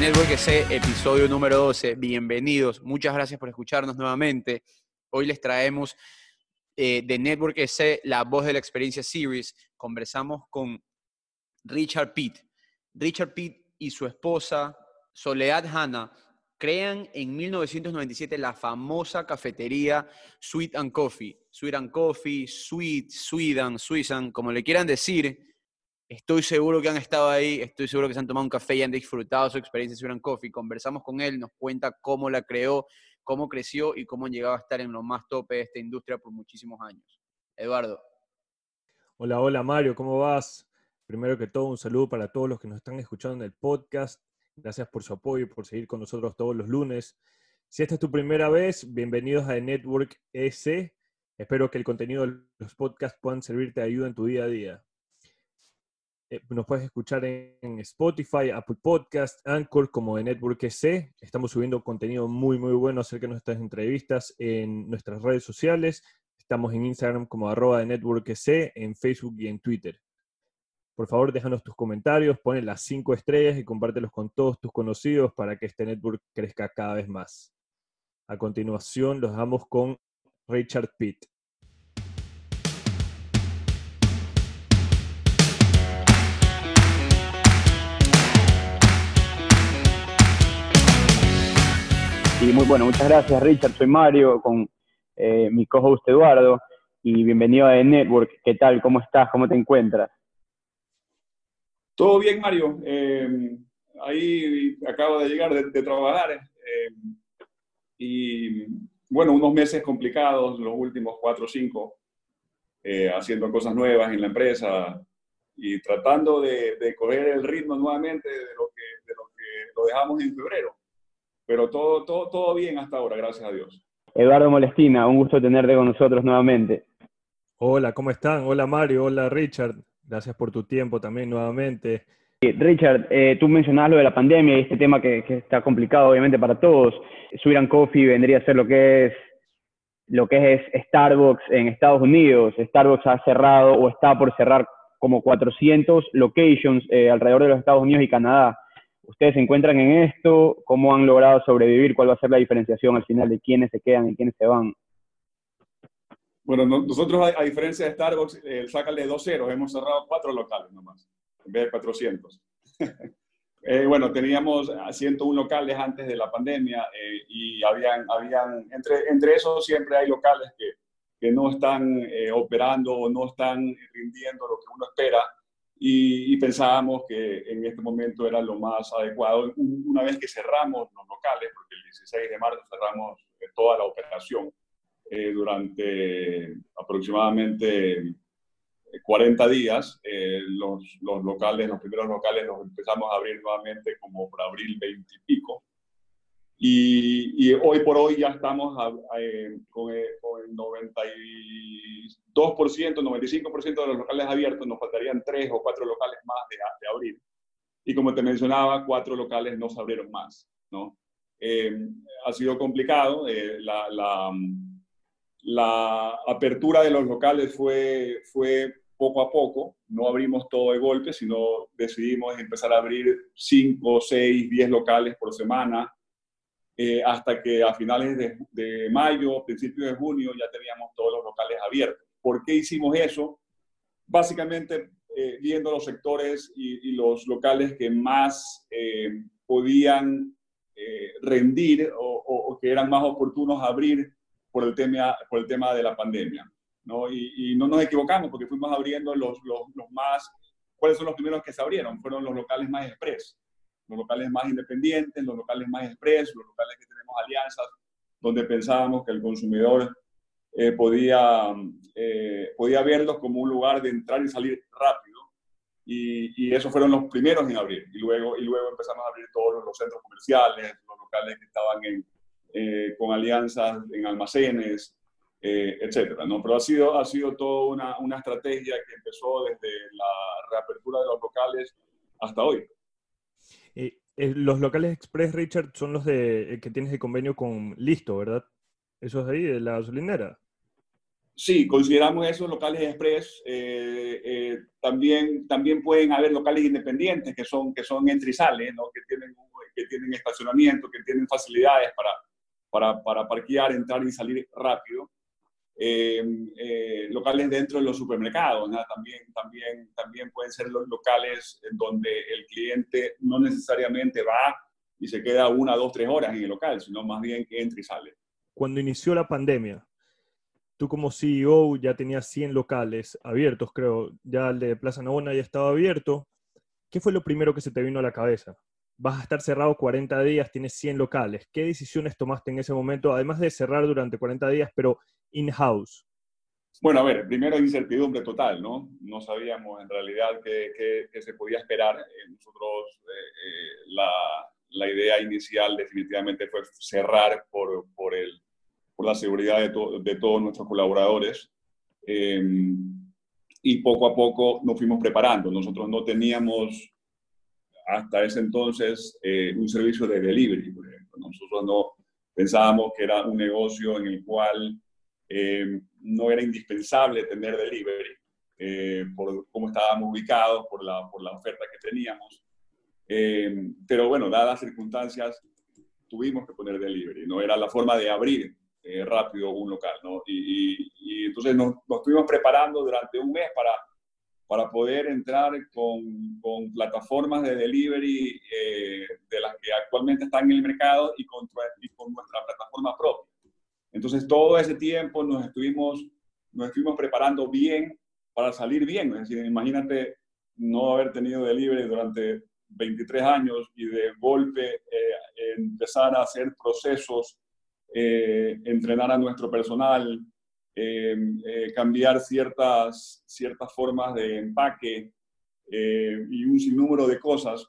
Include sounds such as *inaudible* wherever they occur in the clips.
Network C, episodio número 12. Bienvenidos. Muchas gracias por escucharnos nuevamente. Hoy les traemos eh, de Network C, la voz de la experiencia series. Conversamos con Richard Pitt. Richard Pitt y su esposa Soledad Hanna crean en 1997 la famosa cafetería Sweet and Coffee. Sweet and Coffee, Sweet, Sweden, Swissan, como le quieran decir. Estoy seguro que han estado ahí, estoy seguro que se han tomado un café y han disfrutado su experiencia en and Coffee. Conversamos con él, nos cuenta cómo la creó, cómo creció y cómo han llegado a estar en lo más tope de esta industria por muchísimos años. Eduardo. Hola, hola Mario, ¿cómo vas? Primero que todo, un saludo para todos los que nos están escuchando en el podcast. Gracias por su apoyo y por seguir con nosotros todos los lunes. Si esta es tu primera vez, bienvenidos a The Network S. Espero que el contenido de los podcasts puedan servirte de ayuda en tu día a día. Eh, nos puedes escuchar en Spotify, Apple Podcast, Anchor como de Network S. Estamos subiendo contenido muy, muy bueno acerca de nuestras entrevistas en nuestras redes sociales. Estamos en Instagram como arroba de Network S, en Facebook y en Twitter. Por favor, déjanos tus comentarios, pon las cinco estrellas y compártelos con todos tus conocidos para que este network crezca cada vez más. A continuación, los dejamos con Richard Pitt. Y muy bueno, muchas gracias Richard, soy Mario con eh, mi co-host Eduardo y bienvenido a The Network. ¿Qué tal? ¿Cómo estás? ¿Cómo te encuentras? Todo bien, Mario. Eh, ahí acabo de llegar de, trabajar eh, y, bueno, unos meses complicados, los últimos cuatro o cinco, eh, haciendo cosas nuevas en la empresa y tratando de, de coger el ritmo nuevamente de lo, que, de lo que lo dejamos en febrero. Pero todo, todo, todo bien hasta ahora, gracias a Dios. Eduardo Molestina, un gusto tenerte con nosotros nuevamente. Hola, ¿cómo están? Hola Mario, hola Richard. Gracias por tu tiempo también nuevamente. Richard, eh, tú mencionabas lo de la pandemia y este tema que, está complicado obviamente para todos. Suiran Coffee vendría a ser lo que es lo que es Starbucks en Estados Unidos. Starbucks ha cerrado o está por cerrar como 400 locations eh, alrededor de los Estados Unidos y Canadá. ¿Ustedes se encuentran en esto? ¿Cómo han logrado sobrevivir? ¿Cuál va a ser la diferenciación al final de quiénes se quedan y quiénes se van? Bueno, nosotros, a, diferencia de Starbucks, el sácale dos ceros, hemos cerrado cuatro locales nomás, en vez de 400. *laughs* eh, bueno, teníamos 101 locales antes de la pandemia eh, y habían, habían entre, entre esos siempre hay locales que, que no están eh, operando o no están rindiendo lo que uno espera y, y, pensábamos que en este momento era lo más adecuado. Una vez que cerramos los locales, porque el 16 de marzo cerramos eh, toda la operación, eh, durante aproximadamente 40 días. Eh, los, los, locales, los primeros locales los empezamos a abrir nuevamente como por abril 20 y pico. Y, y hoy por hoy ya estamos eh, con, con, el 92%, 95% de los locales abiertos. Nos faltarían tres o cuatro locales más de, de abrir. Y como te mencionaba, cuatro locales no se abrieron más. ¿no? ha sido complicado. la, la la apertura de los locales fue, fue poco a poco, no abrimos todo de golpe, sino decidimos empezar a abrir 5, 6, 10 locales por semana, eh, hasta que a finales de, de, mayo, principios de junio, ya teníamos todos los locales abiertos. ¿Por qué hicimos eso? Básicamente eh, viendo los sectores y, los locales que más eh, podían rendir o, o, que eran más oportunos abrir por el tema, por el tema de la pandemia. ¿no? Y, no nos equivocamos porque fuimos abriendo los, los, los, más, ¿cuáles son los primeros que se abrieron? Fueron los locales más express, los locales más independientes, los locales más express, los locales que tenemos alianzas, donde pensábamos que el consumidor eh, podía, eh, podía verlos como un lugar de entrar y salir rápido. Y, y, esos fueron los primeros en abrir. Y luego, y luego empezamos a abrir todos los centros comerciales, los locales que estaban en, eh, con alianzas en almacenes, eh, etcétera, ¿no? Pero ha sido, ha sido toda una, una, estrategia que empezó desde la reapertura de los locales hasta hoy. Eh, los locales Express, Richard, son los de, que tienes de convenio con Listo, ¿verdad? Esos ahí, de la gasolinera. Sí, consideramos esos locales express. también, también pueden haber locales independientes que son, que son sale, ¿no? que tienen que tienen estacionamiento, que tienen facilidades para, para, para parquear, entrar y salir rápido. Eh, eh, locales dentro de los supermercados, también, también, también pueden ser los locales donde el cliente no necesariamente va y se queda una, dos, tres horas en el local, sino más bien que entra y sale. Cuando inició la pandemia, tú como CEO ya tenías 100 locales abiertos, creo, ya el de Plaza Navona ya estaba abierto. ¿Qué fue lo primero que se te vino a la cabeza? Vas a estar cerrado 40 días, tienes 100 locales. ¿Qué decisiones tomaste en ese momento, además de cerrar durante 40 días, pero in-house? Bueno, a ver, primero incertidumbre total, ¿no? No sabíamos en realidad qué, se podía esperar. Eh, nosotros, eh, eh, la, idea inicial definitivamente fue cerrar por, por, el, por la seguridad de, de todos nuestros colaboradores. y poco a poco nos fuimos preparando. Nosotros no teníamos hasta ese entonces un servicio de delivery, por. Nosotros no pensábamos que era un negocio en el cual eh, no era indispensable tener delivery eh, por cómo estábamos ubicados, por la, por la oferta que teníamos. Eh, pero bueno, dadas las circunstancias, tuvimos que poner delivery, ¿no? Era la forma de abrir rápido un local, ¿no? Y, y, entonces nos, nos, estuvimos preparando durante un mes para, para poder entrar con, con plataformas de delivery de las que actualmente están en el mercado y con, y con nuestra plataforma propia. Entonces, todo ese tiempo nos estuvimos, nos estuvimos preparando bien para salir bien. Es decir, imagínate no haber tenido delivery durante 23 años y de golpe eh, empezar a hacer procesos, eh, entrenar a nuestro personal, eh, cambiar ciertas, ciertas formas de empaque y un sinnúmero de cosas,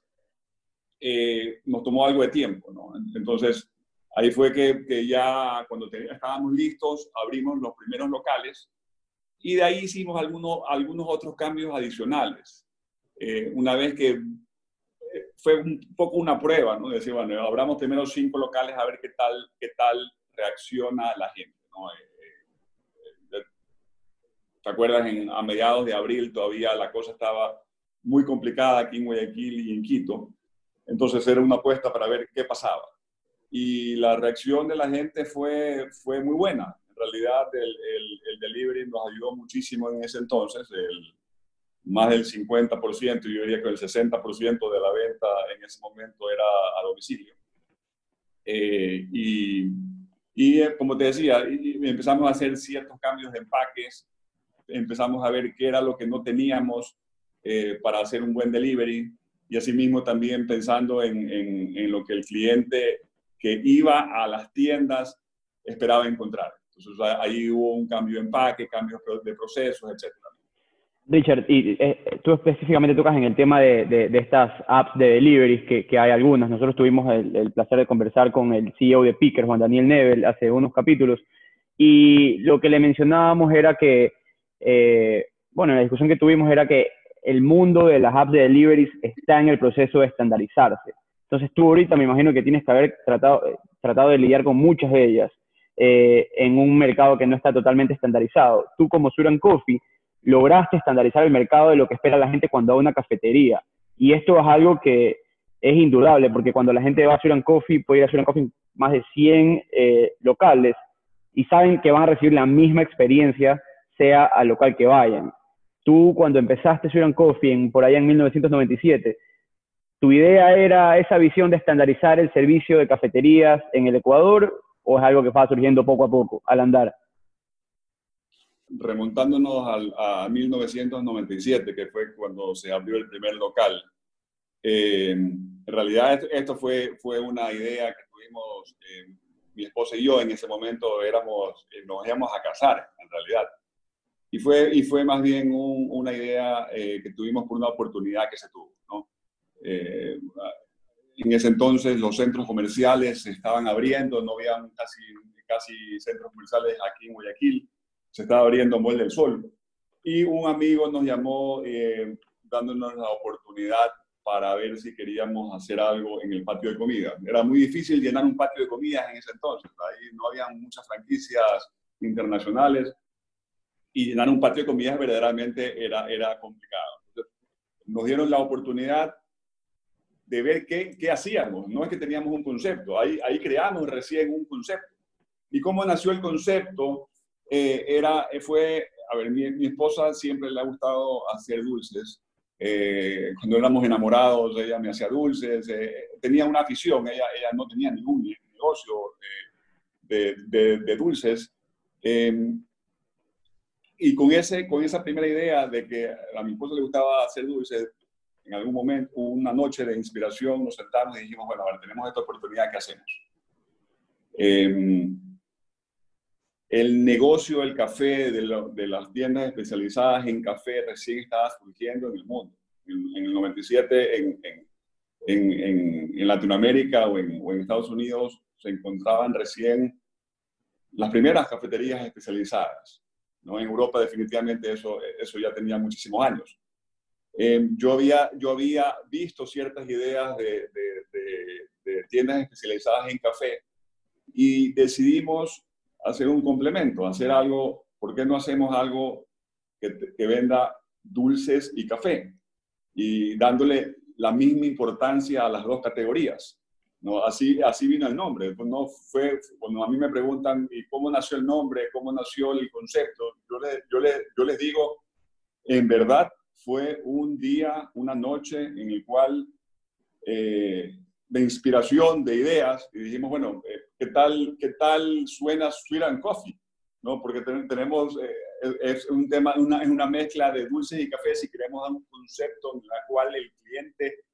nos tomó algo de tiempo. ¿no? Entonces, Ahí fue que, que ya cuando estábamos listos, abrimos los primeros locales y de ahí hicimos algunos, algunos otros cambios adicionales. Eh, una vez que eh, fue un poco una prueba, ¿no? Decir, bueno, abramos primero cinco locales a ver qué tal, qué tal reacciona la gente, ¿no? Eh, ¿Te acuerdas? En, a mediados de abril todavía la cosa estaba muy complicada aquí en Guayaquil y en Quito. Entonces era una apuesta para ver qué pasaba y la reacción de la gente fue, fue muy buena. En realidad el, el, delivery nos ayudó muchísimo en ese entonces, el, más del 50%, yo diría que el 60% de la venta en ese momento era a domicilio. Eh, y, y, eh, como te decía, empezamos a hacer ciertos cambios de empaques, empezamos a ver qué era lo que no teníamos eh, para hacer un buen delivery y asimismo también pensando en, en, en lo que el cliente que iba a las tiendas esperaba encontrar. Entonces ahí hubo un cambio de empaque, cambios de procesos, etc. Richard, y eh, tú específicamente tocas en el tema de, de, estas apps de deliveries, que, que, hay algunas. Nosotros tuvimos el, placer de conversar con el CEO de Picker, Juan Daniel Nebel, hace unos capítulos, y lo que le mencionábamos era que, eh, bueno, la discusión que tuvimos era que el mundo de las apps de deliveries está en el proceso de estandarizarse. Entonces tú ahorita me imagino que tienes que haber tratado, eh, de lidiar con muchas de ellas eh, en un mercado que no está totalmente estandarizado. Tú como Suran Coffee lograste estandarizar el mercado de lo que espera la gente cuando va a una cafetería. Y esto es algo que es indudable, porque cuando la gente va a Suran Coffee, puede ir a Suran Coffee más de 100 eh, locales y saben que van a recibir la misma experiencia, sea al local que vayan. Tú cuando empezaste Suran Coffee por allá en 1997, ¿Tu idea era esa visión de estandarizar el servicio de cafeterías en el Ecuador o es algo que va surgiendo poco a poco al andar? Remontándonos al, a 1997, que fue cuando se abrió el primer local, eh, en realidad esto, fue, fue una idea que tuvimos eh, mi esposa y yo en ese momento éramos, eh, nos íbamos a casar en realidad. Y fue, y fue más bien una idea que tuvimos por una oportunidad que se tuvo. ¿no? Eh, en ese entonces los centros comerciales se estaban abriendo, no había casi, casi centros comerciales aquí en Guayaquil, se estaba abriendo Mall del Sol. Y un amigo nos llamó eh, dándonos la oportunidad para ver si queríamos hacer algo en el patio de comida. Era muy difícil llenar un patio de comidas en ese entonces, ahí no había muchas franquicias internacionales y llenar un patio de comidas verdaderamente era, era complicado. nos dieron la oportunidad de ver qué, qué, hacíamos. No es que teníamos un concepto, ahí, ahí creamos recién un concepto. ¿Y cómo nació el concepto? Eh, era, fue, a ver, mi, mi, esposa siempre le ha gustado hacer dulces. Eh, cuando éramos enamorados, ella me hacía dulces, eh, tenía una afición, ella, ella no tenía ningún negocio de, de, de dulces. Em, y con, ese, con esa primera idea de que a mi esposa le gustaba hacer dulces, en algún momento, una noche de inspiración, nos sentamos y dijimos, bueno, ahora tenemos esta oportunidad, ¿qué hacemos? Eh, el negocio del café, de, las tiendas especializadas en café, recién estaba surgiendo en el mundo. En, en el 97, en, en, en Latinoamérica o, o en, Estados Unidos, se encontraban recién las primeras cafeterías especializadas. ¿no? En Europa definitivamente eso, eso ya tenía muchísimos años. Eh, yo, había, yo había visto ciertas ideas de, de, de, tiendas especializadas en café y decidimos hacer un complemento, hacer algo, ¿por qué no hacemos algo que, que venda dulces y café? Y dándole la misma importancia a las dos categorías. ¿no? Así, así vino el nombre. Pues no fue, cuando a mí me preguntan, ¿y cómo nació el nombre? ¿Cómo nació el concepto? Yo, le, yo, le, yo les digo, en verdad fue un día, una noche en el cual eh, de inspiración, de ideas, y dijimos, bueno, eh, ¿qué, tal, ¿qué tal suena Sweet and Coffee? ¿No? Porque tenemos, eh, es un tema, es una mezcla de dulces y cafés y queremos dar un concepto en el cual el cliente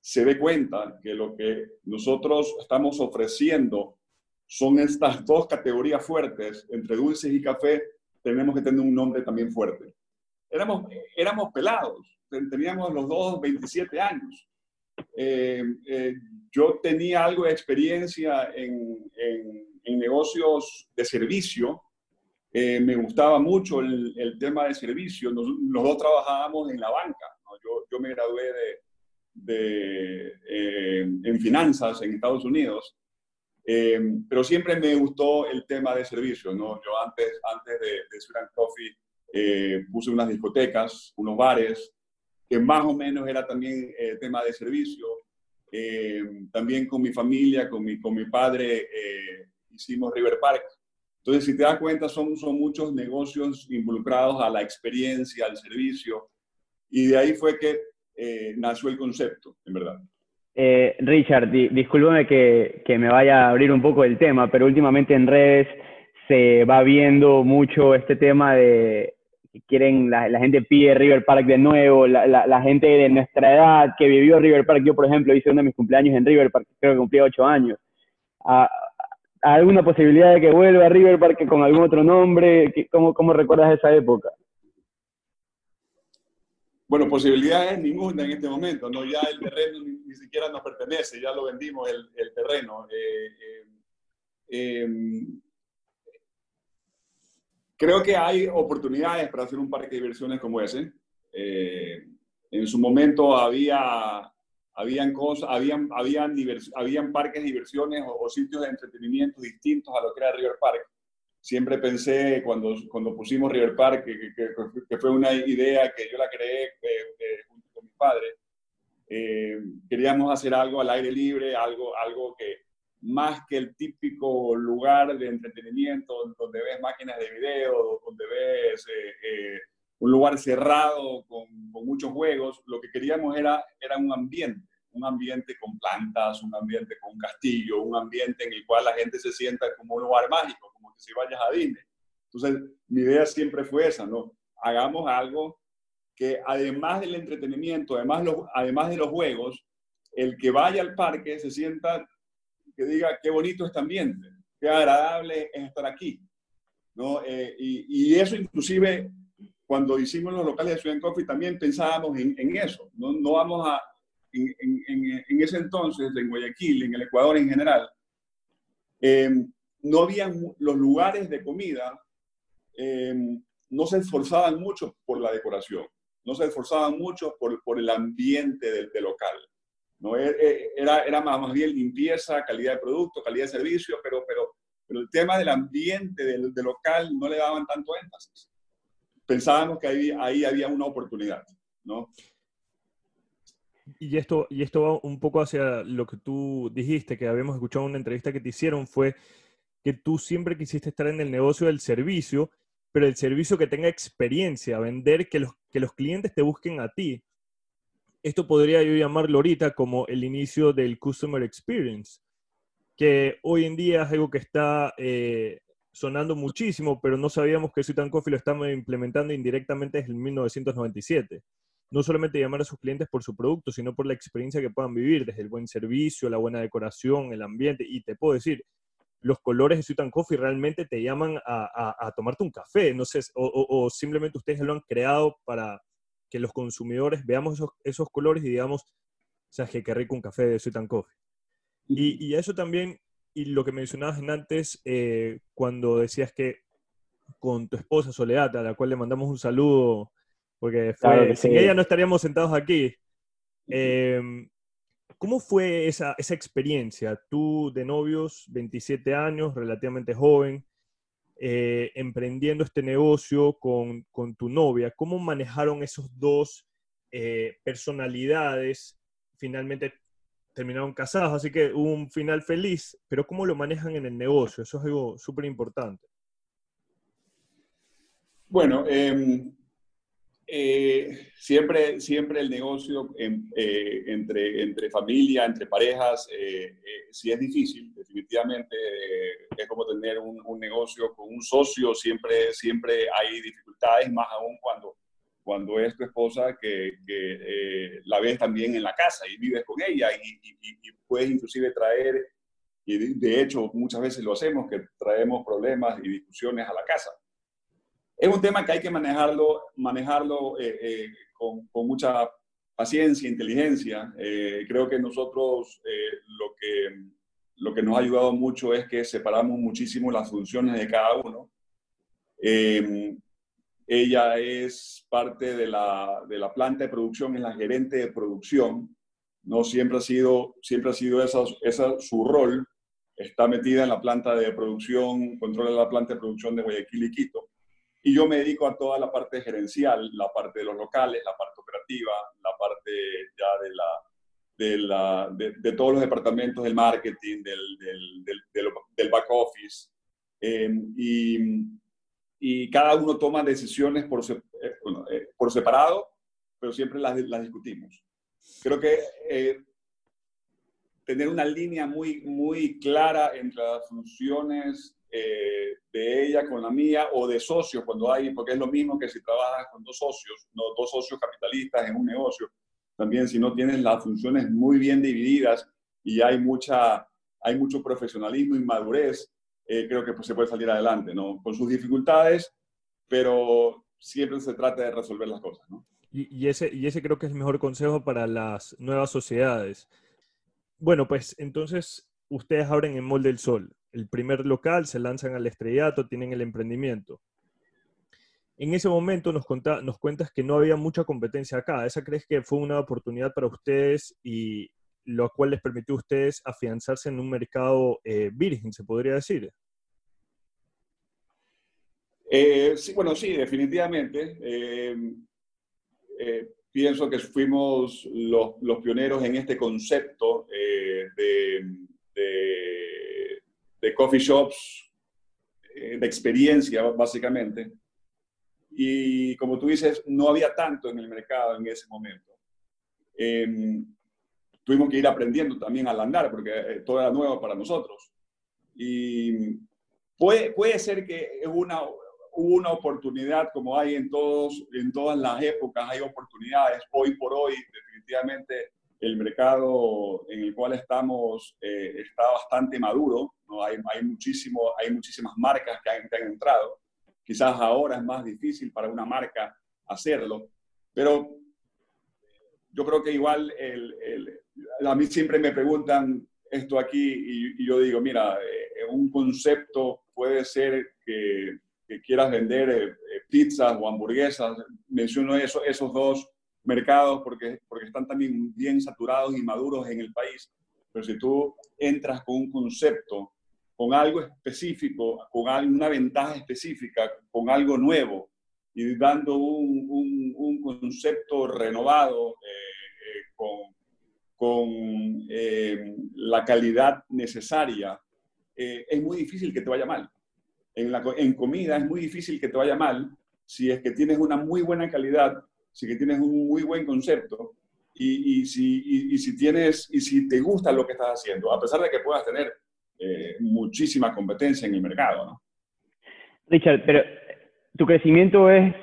se dé cuenta que lo que nosotros estamos ofreciendo son estas dos categorías fuertes, entre dulces y café, tenemos que tener un nombre también fuerte éramos, éramos pelados, teníamos los dos 27 años. Eh, eh, yo tenía algo de experiencia en, en, negocios de servicio. Eh, me gustaba mucho el, el, tema de servicio. Nos, los dos trabajábamos en la banca. ¿no? Yo, yo, me gradué de, de en finanzas en Estados Unidos. pero siempre me gustó el tema de servicio. ¿no? Yo antes, antes de, de Suran Coffee eh, puse unas discotecas, unos bares, que más o menos era también eh, tema de servicio. Eh, también con mi familia, con mi, con mi padre, eh, hicimos River Park. Entonces, si te das cuenta, son, son muchos negocios involucrados a la experiencia, al servicio. Y de ahí fue que eh, nació el concepto, en verdad. Eh, Richard, di que, que, me vaya a abrir un poco el tema, pero últimamente en redes se va viendo mucho este tema de quieren, la, la, gente pide River Park de nuevo, la, la, la, gente de nuestra edad que vivió River Park, yo por ejemplo hice uno de mis cumpleaños en River Park, creo que cumplí ocho años. ¿A, ¿Alguna posibilidad de que vuelva a River Park con algún otro nombre? ¿Cómo, cómo recuerdas esa época? Bueno, posibilidades ninguna en este momento, ¿no? Ya el terreno ni, ni siquiera nos pertenece, ya lo vendimos el, el terreno. Eh, eh, eh, Creo que hay oportunidades para hacer un parque de diversiones como ese. Eh, en su momento había, habían, cosas, habían, habían, divers, habían parques de diversiones o, o, sitios de entretenimiento distintos a lo que era River Park. Siempre pensé cuando, cuando pusimos River Park, que, que, que fue una idea que yo la creé eh, eh, junto con mi padre, eh, queríamos hacer algo al aire libre, algo, algo que, más que el típico lugar de entretenimiento donde ves máquinas de video, donde ves eh, eh, un lugar cerrado con, con, muchos juegos, lo que queríamos era, era un ambiente, un ambiente con plantas, un ambiente con un castillo, un ambiente en el cual la gente se sienta como un lugar mágico, como que si vayas a Disney. Entonces, mi idea siempre fue esa, ¿no? Hagamos algo que además del entretenimiento, además, los, además de los juegos, el que vaya al parque se sienta que diga qué bonito este ambiente, qué agradable es estar aquí. ¿no? Eh, y, y, eso inclusive cuando hicimos los locales de Ciudad Coffee también pensábamos en, eso. No, no, vamos a, en, en, ese entonces, en Guayaquil, en el Ecuador en general, eh, no habían los lugares de comida, eh, no se esforzaban mucho por la decoración, no se esforzaban mucho por, por el ambiente del, del local. ¿No? Eh, eh, era, era más, más bien limpieza, calidad de producto, calidad de servicio, pero, pero, pero el tema del ambiente, del, del local, no le daban tanto énfasis. Pensábamos que ahí, ahí había una oportunidad, ¿no? Y esto, y esto va un poco hacia lo que tú dijiste, que habíamos escuchado en una entrevista que te hicieron, fue que tú siempre quisiste estar en el negocio del servicio, pero el servicio que tenga experiencia, vender, que los, que los clientes te busquen a ti. Esto podría yo llamarlo ahorita como el inicio del Customer Experience, que hoy en día es algo que está eh, sonando muchísimo, pero no sabíamos que Sweet Coffee lo estamos implementando indirectamente desde el 1997 no solamente llamar a sus clientes por su producto, sino por la experiencia que puedan vivir, desde el buen servicio, la buena decoración, el ambiente. Y te puedo decir, los colores de Sweet Coffee realmente te llaman a, tomarte un café, no sé, o, simplemente ustedes lo han creado para que los consumidores veamos esos, colores y digamos, o sea, que qué rico un café de Sweet Coffee. Y, y eso también, y lo que mencionabas antes, eh, cuando decías que con tu esposa Soledad, a la cual le mandamos un saludo porque sin ella no estaríamos sentados aquí. Em, ¿Cómo fue esa, esa, experiencia? Tú de novios, 27 años, relativamente joven, eh, emprendiendo este negocio con, con, tu novia. ¿Cómo manejaron esos dos eh, personalidades? Finalmente terminaron casados, así que un final feliz, pero ¿cómo lo manejan en el negocio? Eso es algo súper importante. Bueno, eh, eh, siempre, siempre el negocio eh, entre, entre familia, entre parejas, eh, si es difícil, definitivamente es como tener un, un, negocio con un socio, siempre, siempre hay dificultades, más aún cuando, cuando es tu esposa que, que la ves también en la casa y vives con ella y, y puedes inclusive traer, y de hecho muchas veces lo hacemos, que traemos problemas y discusiones a la casa es un tema que hay que manejarlo, manejarlo eh, eh, con, mucha paciencia, inteligencia. Eh, creo que nosotros lo, que, lo que nos ha ayudado mucho es que separamos muchísimo las funciones de cada uno. ella es parte de la, de la, planta de producción, es la gerente de producción. No siempre ha sido, siempre ha sido esa, esa su rol. Está metida en la planta de producción, controla la planta de producción de Guayaquil y Quito y yo me dedico a toda la parte gerencial, la parte de los locales, la parte operativa, la parte ya de, la, de, la, de, todos los departamentos del marketing, del, del, del, back office. Em, y, y, cada uno toma decisiones por, eh, eh, por separado, pero siempre las, las discutimos. Creo que eh, tener una línea muy, muy clara entre las funciones eh, de ella con la mía o de socios cuando hay, porque es lo mismo que si trabajas con dos socios, dos socios capitalistas en un negocio. También si no tienes las funciones muy bien divididas y hay, mucha, hay mucho profesionalismo y madurez, eh, creo que pues, se puede salir adelante, ¿no? Con sus dificultades, pero siempre se trata de resolver las cosas, ¿no? Y, ese, y ese creo que es el mejor consejo para las nuevas sociedades. Bueno, pues entonces ustedes abren en Molde del Sol el primer local, se lanzan al estrellato, tienen el emprendimiento. En ese momento nos, nos cuentas que no había mucha competencia acá. ¿Esa crees que fue una oportunidad para ustedes y lo cual les permitió a ustedes afianzarse en un mercado eh, virgen, se podría decir? Eh, sí, bueno, sí, definitivamente. Eh, pienso que fuimos los, pioneros en este concepto de coffee shops, eh, de experiencia básicamente. Y como tú dices, no había tanto en el mercado en ese momento. Em, tuvimos que ir aprendiendo también al andar porque eh, todo era nuevo para nosotros. Y puede, puede ser que una, hubo una oportunidad como hay en, todos, en todas las épocas, hay oportunidades. Hoy por hoy, definitivamente, el mercado en el cual estamos eh, está bastante maduro, ¿no? hay, hay, muchísimo, hay muchísimas marcas que han, han, entrado. Quizás ahora es más difícil para una marca hacerlo, pero yo creo que igual el, el, a mí siempre me preguntan esto aquí y, yo digo, mira, eh, un concepto puede ser que, que quieras vender eh, pizzas o hamburguesas, menciono eso, esos dos mercados porque, porque están también bien saturados y maduros en el país. Pero si tú entras con un concepto, con algo específico, con una ventaja específica, con algo nuevo y dando un, un, concepto renovado, eh, eh, con, con eh, la calidad necesaria, es muy difícil que te vaya mal. En, la, en comida es muy difícil que te vaya mal si es que tienes una muy buena calidad, si que tienes un muy buen concepto y, y si, y, si tienes y si te gusta lo que estás haciendo, a pesar de que puedas tener eh, muchísima competencia en el mercado, ¿no? Richard, pero tu crecimiento es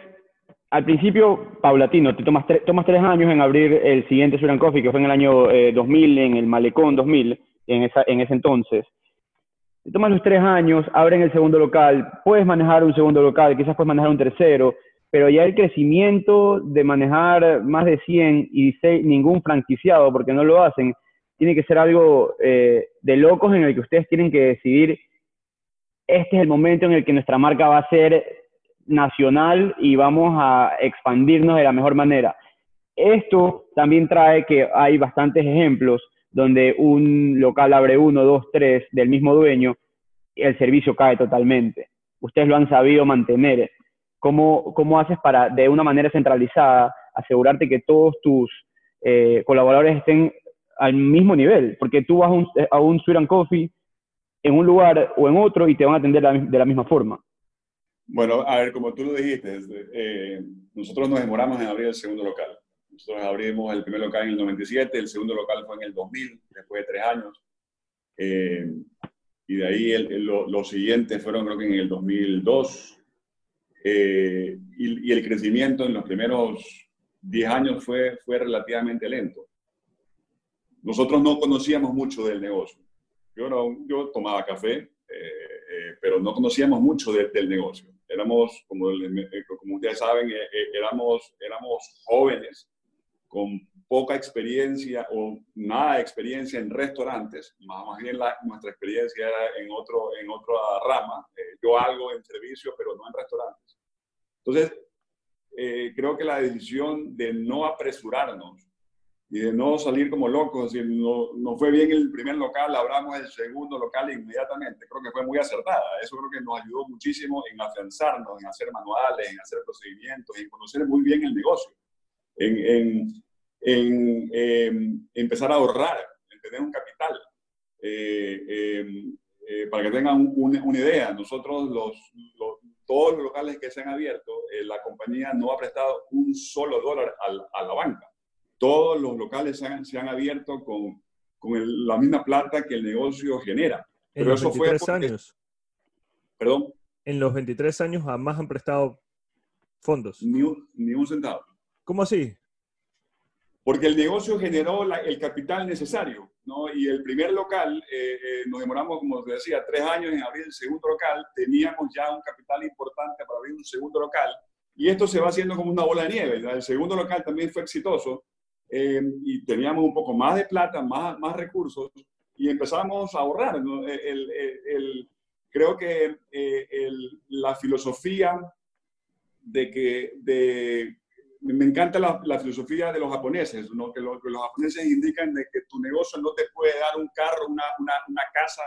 al principio paulatino, te tomas, tomas tres años en abrir el siguiente Suran Coffee, que fue en el año 2000, eh, en el Malecón 2000, en, esa, en ese entonces. Te tomas los tres años, abren el segundo local, puedes manejar un segundo local, quizás puedes manejar un tercero, pero ya el crecimiento de manejar más de 100 y ningún franquiciado, porque no lo hacen, tiene que ser algo eh, de locos en el que ustedes tienen que decidir, este es el momento en el que nuestra marca va a ser nacional y vamos a expandirnos de la mejor manera. Esto también trae que hay bastantes ejemplos donde un local abre uno, dos, tres del mismo dueño, y el servicio cae totalmente. Ustedes lo han sabido mantener. ¿Cómo, cómo haces para, de una manera centralizada, asegurarte que todos tus eh, colaboradores estén al mismo nivel? Porque tú vas a un, a un Sweet Coffee en un lugar o en otro y te van a atender de la misma forma. Bueno, a ver, como tú lo dijiste, eh, nosotros nos demoramos en abrir el segundo local. Nosotros abrimos el primer local en el 97, el segundo local fue en el 2000, después de tres años. Eh, y de ahí los siguientes fueron creo que en el 2002. Eh, y, y, el crecimiento en los primeros 10 años fue, fue relativamente lento. Nosotros no conocíamos mucho del negocio. Yo, no, yo tomaba café, pero no conocíamos mucho del negocio éramos, como, eh, como ustedes saben, eh, eh, éramos, éramos jóvenes con poca experiencia o nada de experiencia en restaurantes, más, bien la, nuestra experiencia era en, otro, en otra rama, yo algo en servicio, pero no en restaurantes. Entonces, creo que la decisión de no apresurarnos y de no salir como locos. Si no, no fue bien el primer local, abramos el segundo local inmediatamente. Creo que fue muy acertada. Eso creo que nos ayudó muchísimo en afianzarnos, en hacer manuales, en hacer procedimientos, en conocer muy bien el negocio, en, en, en em, empezar a ahorrar, en tener un capital. Eh, em, eh, para que tengan una idea, nosotros los, todos los locales que se han abierto, eh, la compañía no ha prestado un solo dólar a la banca todos los locales se han, se han abierto con, con la misma plata que el negocio genera. En los 23 años. Perdón. En los 23 años jamás han prestado fondos. Ni un, ni un centavo. ¿Cómo así? Porque el negocio generó el capital necesario, ¿no? Y el primer local, eh, eh, nos demoramos, como te decía, tres años en abrir el segundo local, teníamos ya un capital importante para abrir un segundo local, y esto se va haciendo como una bola de nieve. El segundo local también fue exitoso, eh, y teníamos un poco más de plata, más, más recursos, y empezamos a ahorrar. El, el, creo que eh, la filosofía de que de, me encanta la, filosofía de los japoneses, ¿no? que, lo, que, los japoneses indican de que tu negocio no te puede dar un carro, una, casa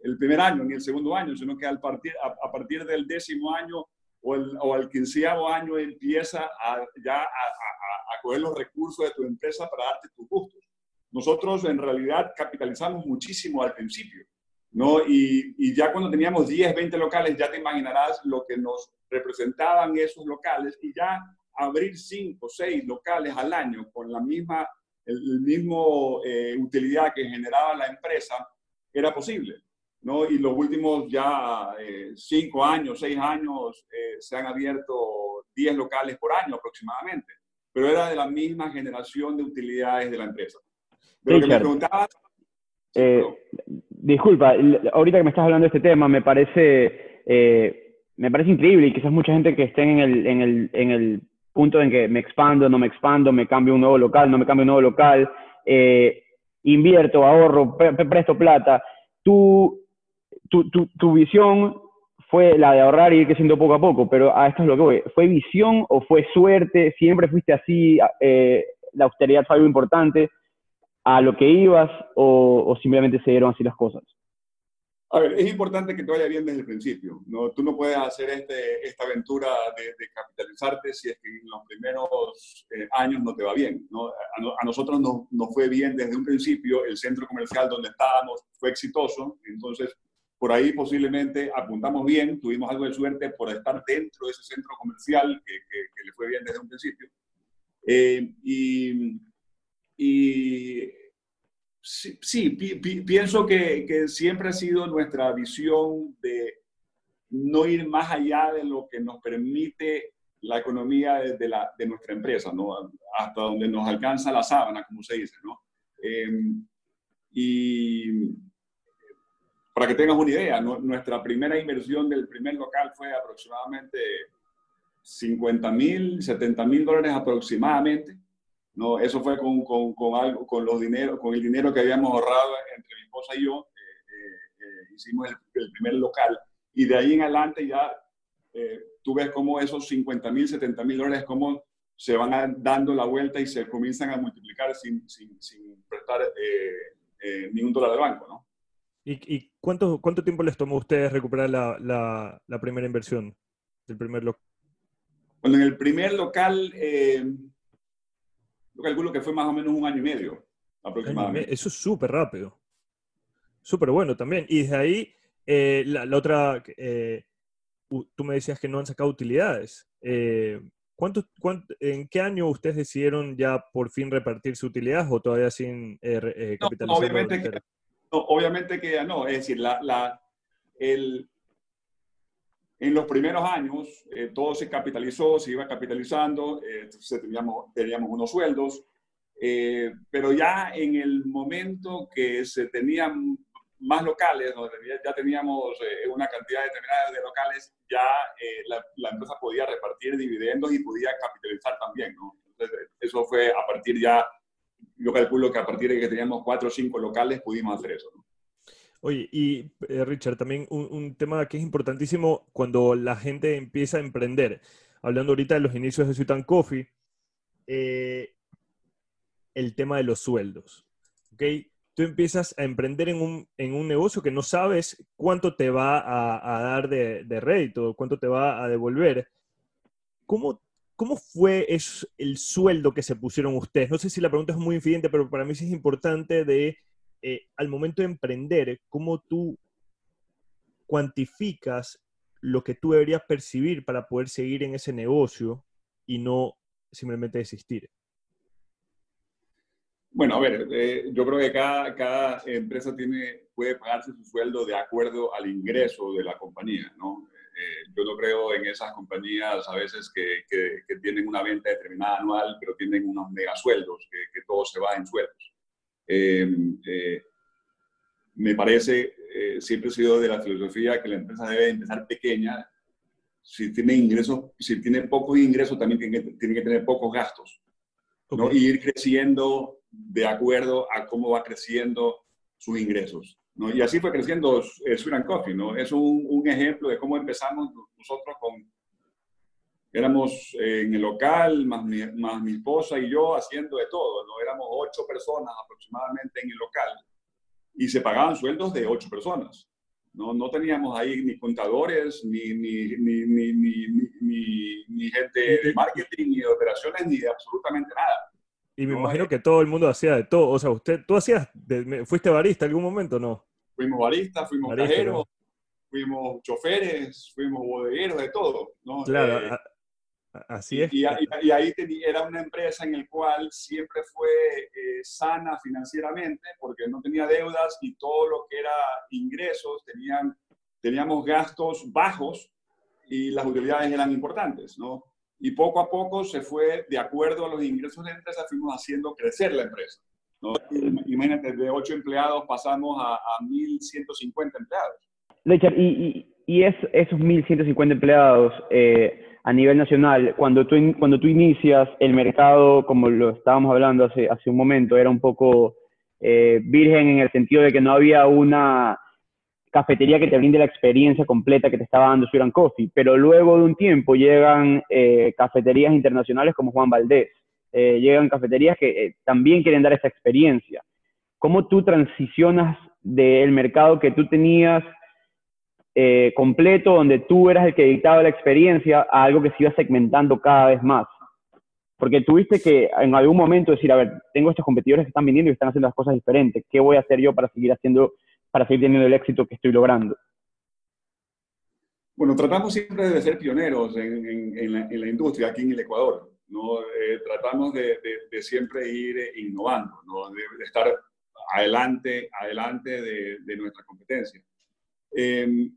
el primer año ni el segundo año, sino que al partir, a, partir del décimo año o, el, al quinceavo año empieza a, ya a, a coger los recursos de tu empresa para darte tus gustos. Nosotros en realidad capitalizamos muchísimo al principio, ¿no? Y, y, ya cuando teníamos 10, 20 locales, ya te imaginarás lo que nos representaban esos locales y ya abrir 5, 6 locales al año con la misma el, mismo eh, utilidad que generaba la empresa era posible. ¿no? Y los últimos ya 5 eh, años, 6 años, eh, se han abierto 10 locales por año aproximadamente pero era de la misma generación de utilidades de la empresa. Pero que me preguntabas... Eh, disculpa, ahorita que me estás hablando de este tema, me parece, eh, me parece increíble y quizás mucha gente que esté en el, en, el, en el punto en que me expando, no me expando, me cambio un nuevo local, no me cambio un nuevo local, eh, invierto, ahorro, presto plata. Tu, tu, tu, tu visión fue la de ahorrar y ir creciendo poco a poco, pero a esto es lo que voy. ¿Fue visión o fue suerte? ¿Siempre fuiste así? Eh, ¿La austeridad fue algo importante? ¿A lo que ibas o, simplemente se dieron así las cosas? A ver, es importante que te vaya bien desde el principio. ¿no? Tú no puedes hacer este, esta aventura de, capitalizarte si es que en los primeros eh, años no te va bien. ¿no? A, nosotros nos no fue bien desde un principio, el centro comercial donde estábamos fue exitoso, entonces por ahí posiblemente apuntamos bien, tuvimos algo de suerte por estar dentro de ese centro comercial que, que, le fue bien desde un principio. Eh, y, y Sí, pienso que, siempre ha sido nuestra visión de no ir más allá de lo que nos permite la economía de, nuestra empresa, ¿no? hasta donde nos alcanza la sábana, como se dice. Em, y para que tengas una idea, nuestra primera inversión del primer local fue aproximadamente 50 mil, 70 mil dólares aproximadamente. No, eso fue con, con, con, algo, con, los dinero, con el dinero que habíamos ahorrado entre mi esposa y yo. Eh, eh, eh, hicimos el, primer local. Y de ahí en adelante ya tú ves cómo esos 50 mil, 70 mil dólares, cómo se van dando la vuelta y se comienzan a multiplicar sin, sin, sin prestar ningún dólar de banco, ¿no? ¿Y, y cuánto, cuánto tiempo les tomó a ustedes recuperar la, la, la primera inversión del primer local? Bueno, en el primer local yo calculo que fue más o menos un año y medio aproximadamente. Eso es súper rápido. Súper bueno también. Y desde ahí, eh, la, otra, eh, tú me decías que no han sacado utilidades. Eh, ¿cuánto, ¿En qué año ustedes decidieron ya por fin repartirse utilidades o todavía sin capitalizar? obviamente, que, no, obviamente que ya no. Es decir, la, la, el, en los primeros años, eh, todo se capitalizó, se iba capitalizando, eh, teníamos, teníamos unos sueldos, eh, pero ya en el momento que se tenían más locales, donde ya teníamos una cantidad determinada de locales, ya la, la, empresa podía repartir dividendos y podía capitalizar también. ¿no? Entonces, eso fue a partir ya, yo calculo que a partir de que teníamos cuatro o cinco locales pudimos hacer eso. ¿no? Oye, y eh, Richard, también un, tema que es importantísimo cuando la gente empieza a emprender. Hablando ahorita de los inicios de Sweet Coffee, eh, el tema de los sueldos. ¿okay? Tú empiezas a emprender en un, en un, negocio que no sabes cuánto te va a, dar de, de, rédito, cuánto te va a devolver. ¿Cómo, cómo fue el sueldo que se pusieron ustedes? No sé si la pregunta es muy infidente, pero para mí sí es importante de eh, al momento de emprender, cómo tú cuantificas lo que tú deberías percibir para poder seguir en ese negocio y no simplemente desistir. Bueno, a ver, eh, yo creo que cada, cada, empresa tiene, puede pagarse su sueldo de acuerdo al ingreso de la compañía, ¿no? Eh, yo no creo en esas compañías a veces que, que, tienen una venta determinada anual, pero tienen unos mega sueldos, que, que todo se va en sueldos. Eh, eh, me parece, eh, siempre he sido de la filosofía que la empresa debe empezar pequeña. Si tiene ingresos, si tiene pocos ingresos, también tiene que, tiene que tener pocos gastos. ¿no? Y ir creciendo de acuerdo a cómo va creciendo sus ingresos. ¿no? Y así fue creciendo Sweet Coffee. ¿no? Es un, un, ejemplo de cómo empezamos nosotros con éramos eh, en el local, más mi, más mi esposa y yo haciendo de todo, ¿no? Éramos ocho personas aproximadamente en el local y se pagaban sueldos de ocho personas. No, no teníamos ahí ni contadores, ni, ni, ni, ni, gente de marketing, ni de operaciones, ni de absolutamente nada. Y me imagino que todo el mundo hacía de todo. O sea, usted, ¿tú hacías, fuiste barista algún momento no? Fuimos baristas, fuimos cajeros, fuimos choferes, fuimos bodegueros, de todo. ¿no? Claro, eh, Así es. Y, ahí era una empresa en la cual siempre fue eh, sana financieramente porque no tenía deudas y todo lo que era ingresos, tenían, teníamos gastos bajos y las utilidades eran importantes, ¿no? Y poco a poco se fue, de acuerdo a los ingresos de la empresa, fuimos haciendo crecer la empresa. ¿no? Imagínate, de 8 empleados pasamos a, a 1.150 empleados. Richard, y, y, es, esos 1.150 empleados, eh, a nivel nacional, cuando tú, cuando tú inicias el mercado, como lo estábamos hablando hace, hace un momento, era un poco eh, virgen en el sentido de que no había una cafetería que te brinde la experiencia completa que te estaba dando Suran Coffee, pero luego de un tiempo llegan eh, cafeterías internacionales como Juan Valdés, eh, llegan cafeterías que también quieren dar esa experiencia. ¿Cómo tú transicionas del mercado que tú tenías eh, completo donde tú eras el que dictaba la experiencia a algo que se iba segmentando cada vez más. Porque tuviste que en algún momento decir, a ver, tengo estos competidores que están viniendo y están haciendo las cosas diferentes. ¿Qué voy a hacer yo para seguir haciendo, para seguir teniendo el éxito que estoy logrando? Bueno, tratamos siempre de ser pioneros en, la, industria aquí en el Ecuador. ¿no? Eh, tratamos de, siempre ir eh, innovando, ¿no? de, estar adelante, adelante de, nuestra competencia. Em,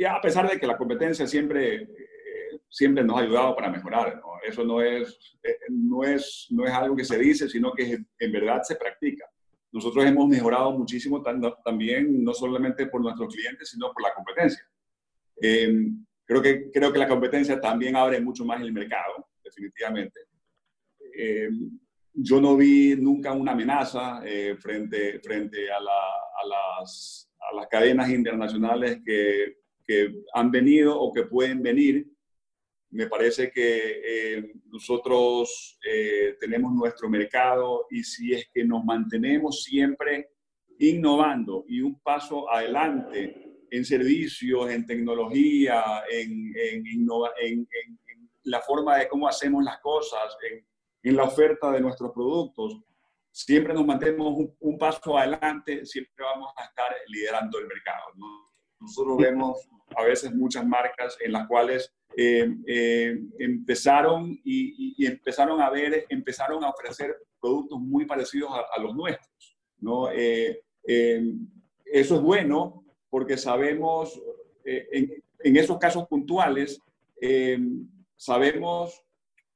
y a pesar de que la competencia siempre, eh, siempre nos ha ayudado para mejorar, ¿no? eso no es, eh, no, es, no es algo que se dice, sino que en verdad se practica. Nosotros hemos mejorado muchísimo también, no solamente por nuestros clientes, sino por la competencia. Em, creo, que, creo que la competencia también abre mucho más el mercado, definitivamente. Em, yo no vi nunca una amenaza eh, frente, frente a, a, las, a, las, cadenas internacionales que que han venido o que pueden venir. Me parece que eh, nosotros eh, tenemos nuestro mercado y si es que nos mantenemos siempre innovando y un paso adelante en servicios, en tecnología, en, en, en, en la forma de cómo hacemos las cosas, en, la oferta de nuestros productos, siempre nos mantenemos un, un, paso adelante, siempre vamos a estar liderando el mercado. Nosotros vemos a veces muchas marcas en las cuales eh, eh, empezaron y, empezaron a ver, empezaron a ofrecer productos muy parecidos a, los nuestros. ¿no? Eh, eso es bueno porque sabemos, en, en, esos casos puntuales, sabemos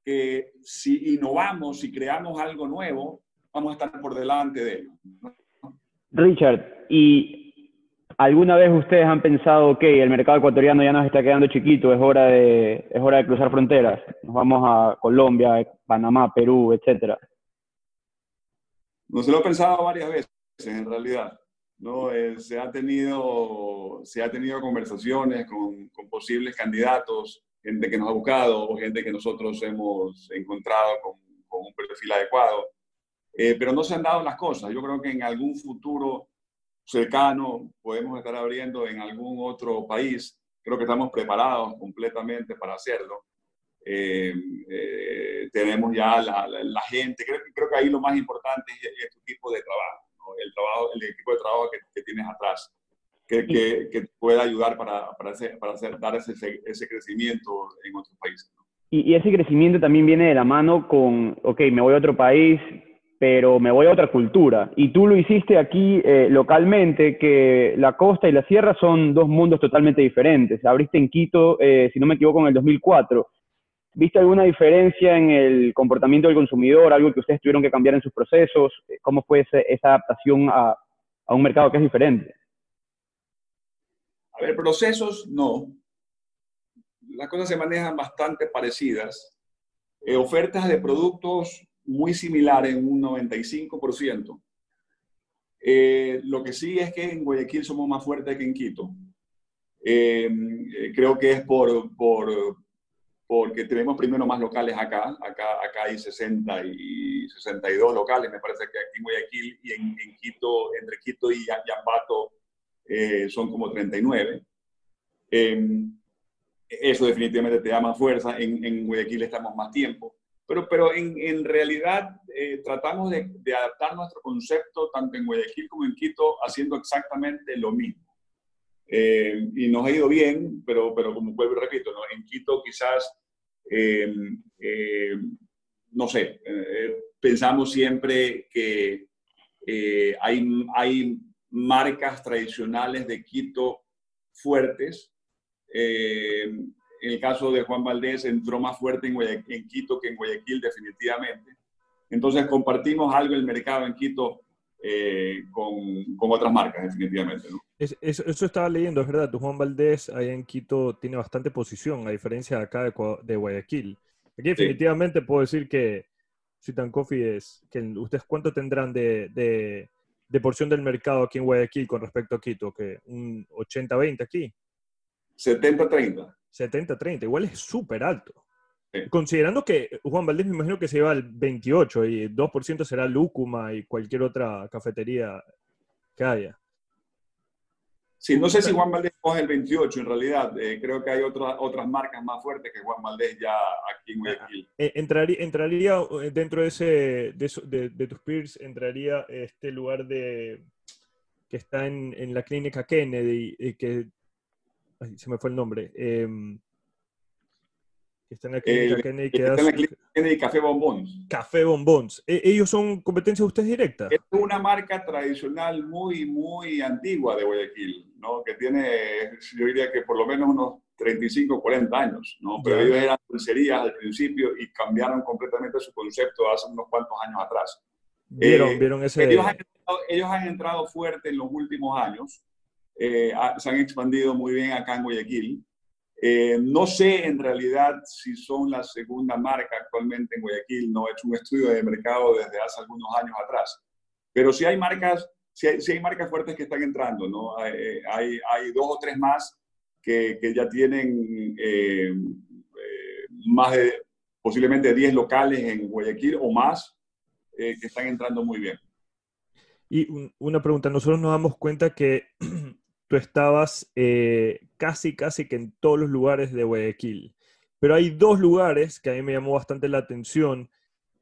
que si innovamos, si creamos algo nuevo, vamos a estar por delante de ellos. Richard, y ¿Alguna vez ustedes han pensado, que el mercado ecuatoriano ya nos está quedando chiquito, es hora de, es hora de cruzar fronteras? Nos vamos a Colombia, Panamá, Perú, etcétera. No se lo he pensado varias veces, en realidad. ¿no? Eh, se, ha tenido, se ha tenido conversaciones con, con, posibles candidatos, gente que nos ha buscado o gente que nosotros hemos encontrado con, con un perfil adecuado, eh, pero no se han dado las cosas. Yo creo que en algún futuro cercano podemos estar abriendo en algún otro país. Creo que estamos preparados completamente para hacerlo. Eh, eh, tenemos ya la, la, gente, creo, creo, que ahí lo más importante es, tu tipo de trabajo, el trabajo, el equipo de trabajo que, tienes atrás, que, que, que, pueda ayudar para, para, hacer, para hacer, dar ese, ese crecimiento en otros países. Y, y, ese crecimiento también viene de la mano con, ok, me voy a otro país, pero me voy a otra cultura. Y tú lo hiciste aquí eh, localmente, que la costa y la sierra son dos mundos totalmente diferentes. Abriste en Quito, eh, si no me equivoco, en el 2004. ¿Viste alguna diferencia en el comportamiento del consumidor, algo que ustedes tuvieron que cambiar en sus procesos? ¿Cómo fue esa adaptación a, a un mercado que es diferente? A ver, procesos no. Las cosas se manejan bastante parecidas. Eh, ofertas de productos muy similar en un 95%. Eh, lo que sí es que en Guayaquil somos más fuertes que en Quito. Eh, eh, creo que es por, por, porque tenemos primero más locales acá. Acá, acá hay 60 y 62 locales, me parece que aquí en Guayaquil y en, Quito, entre Quito y Yambato, son como 39. eso definitivamente te da más fuerza. En, en Guayaquil estamos más tiempo. Pero, pero en, en realidad eh, tratamos de, de, adaptar nuestro concepto tanto en Guayaquil como en Quito haciendo exactamente lo mismo. Eh, y nos ha ido bien, pero, pero como vuelvo y repito, ¿no? en Quito quizás, eh, no sé, pensamos siempre que hay, hay marcas tradicionales de Quito fuertes en el caso de Juan Valdés entró más fuerte en, Quito que en Guayaquil definitivamente. Entonces compartimos algo el mercado en Quito eh, con, con, otras marcas definitivamente. eso, estaba leyendo, es verdad, tu Juan Valdés ahí en Quito tiene bastante posición, a diferencia de acá de, Guayaquil. Aquí definitivamente puedo decir que Citan Coffee es, que ustedes cuánto tendrán de, de, de porción del mercado aquí en Guayaquil con respecto a Quito, que un 80-20 aquí. 70-30. 70-30, igual es súper alto. Considerando que Juan Valdés me imagino que se lleva al 28 y 2% será Lúcuma y cualquier otra cafetería que haya. Sí, no sé si Juan Valdés coge el 28 en realidad. Eh, creo que hay otras otras marcas más fuertes que Juan Valdés ya aquí en Guayaquil. Eh, entraría, entraría eh, dentro de, ese, de, de, tus peers, entraría este lugar de que está en, en la clínica Kennedy, que se me fue el nombre. Em, está en la clínica Kennedy. Que está en la clínica Kennedy Café Bombons. Café Bombons. ¿E-, ¿Ellos son competencia de ustedes directa? Es una marca tradicional muy, muy antigua de Guayaquil, ¿no? Que tiene, yo diría que por lo menos unos 35, 40 años, ¿no? Pero ellos eran dulcerías al principio y cambiaron completamente su concepto hace unos cuantos años atrás. ¿Vieron, eh, ¿vieron ese...? Ellos han, entrado, ellos han, entrado, fuerte en los últimos años. Eh, se han expandido muy bien acá en Guayaquil. Eh, no sé en realidad si son la segunda marca actualmente en Guayaquil, no he hecho un estudio de mercado desde hace algunos años atrás, pero sí hay marcas, sí hay, marcas fuertes que están entrando, ¿no? Hay, hay, dos o tres más que, ya tienen eh, eh, más de posiblemente 10 locales en Guayaquil o más que están entrando muy bien. Y una pregunta, nosotros nos damos cuenta que *clears throat* tú estabas eh, casi, casi que en todos los lugares de Guayaquil. Pero hay dos lugares que a mí me llamó bastante la atención,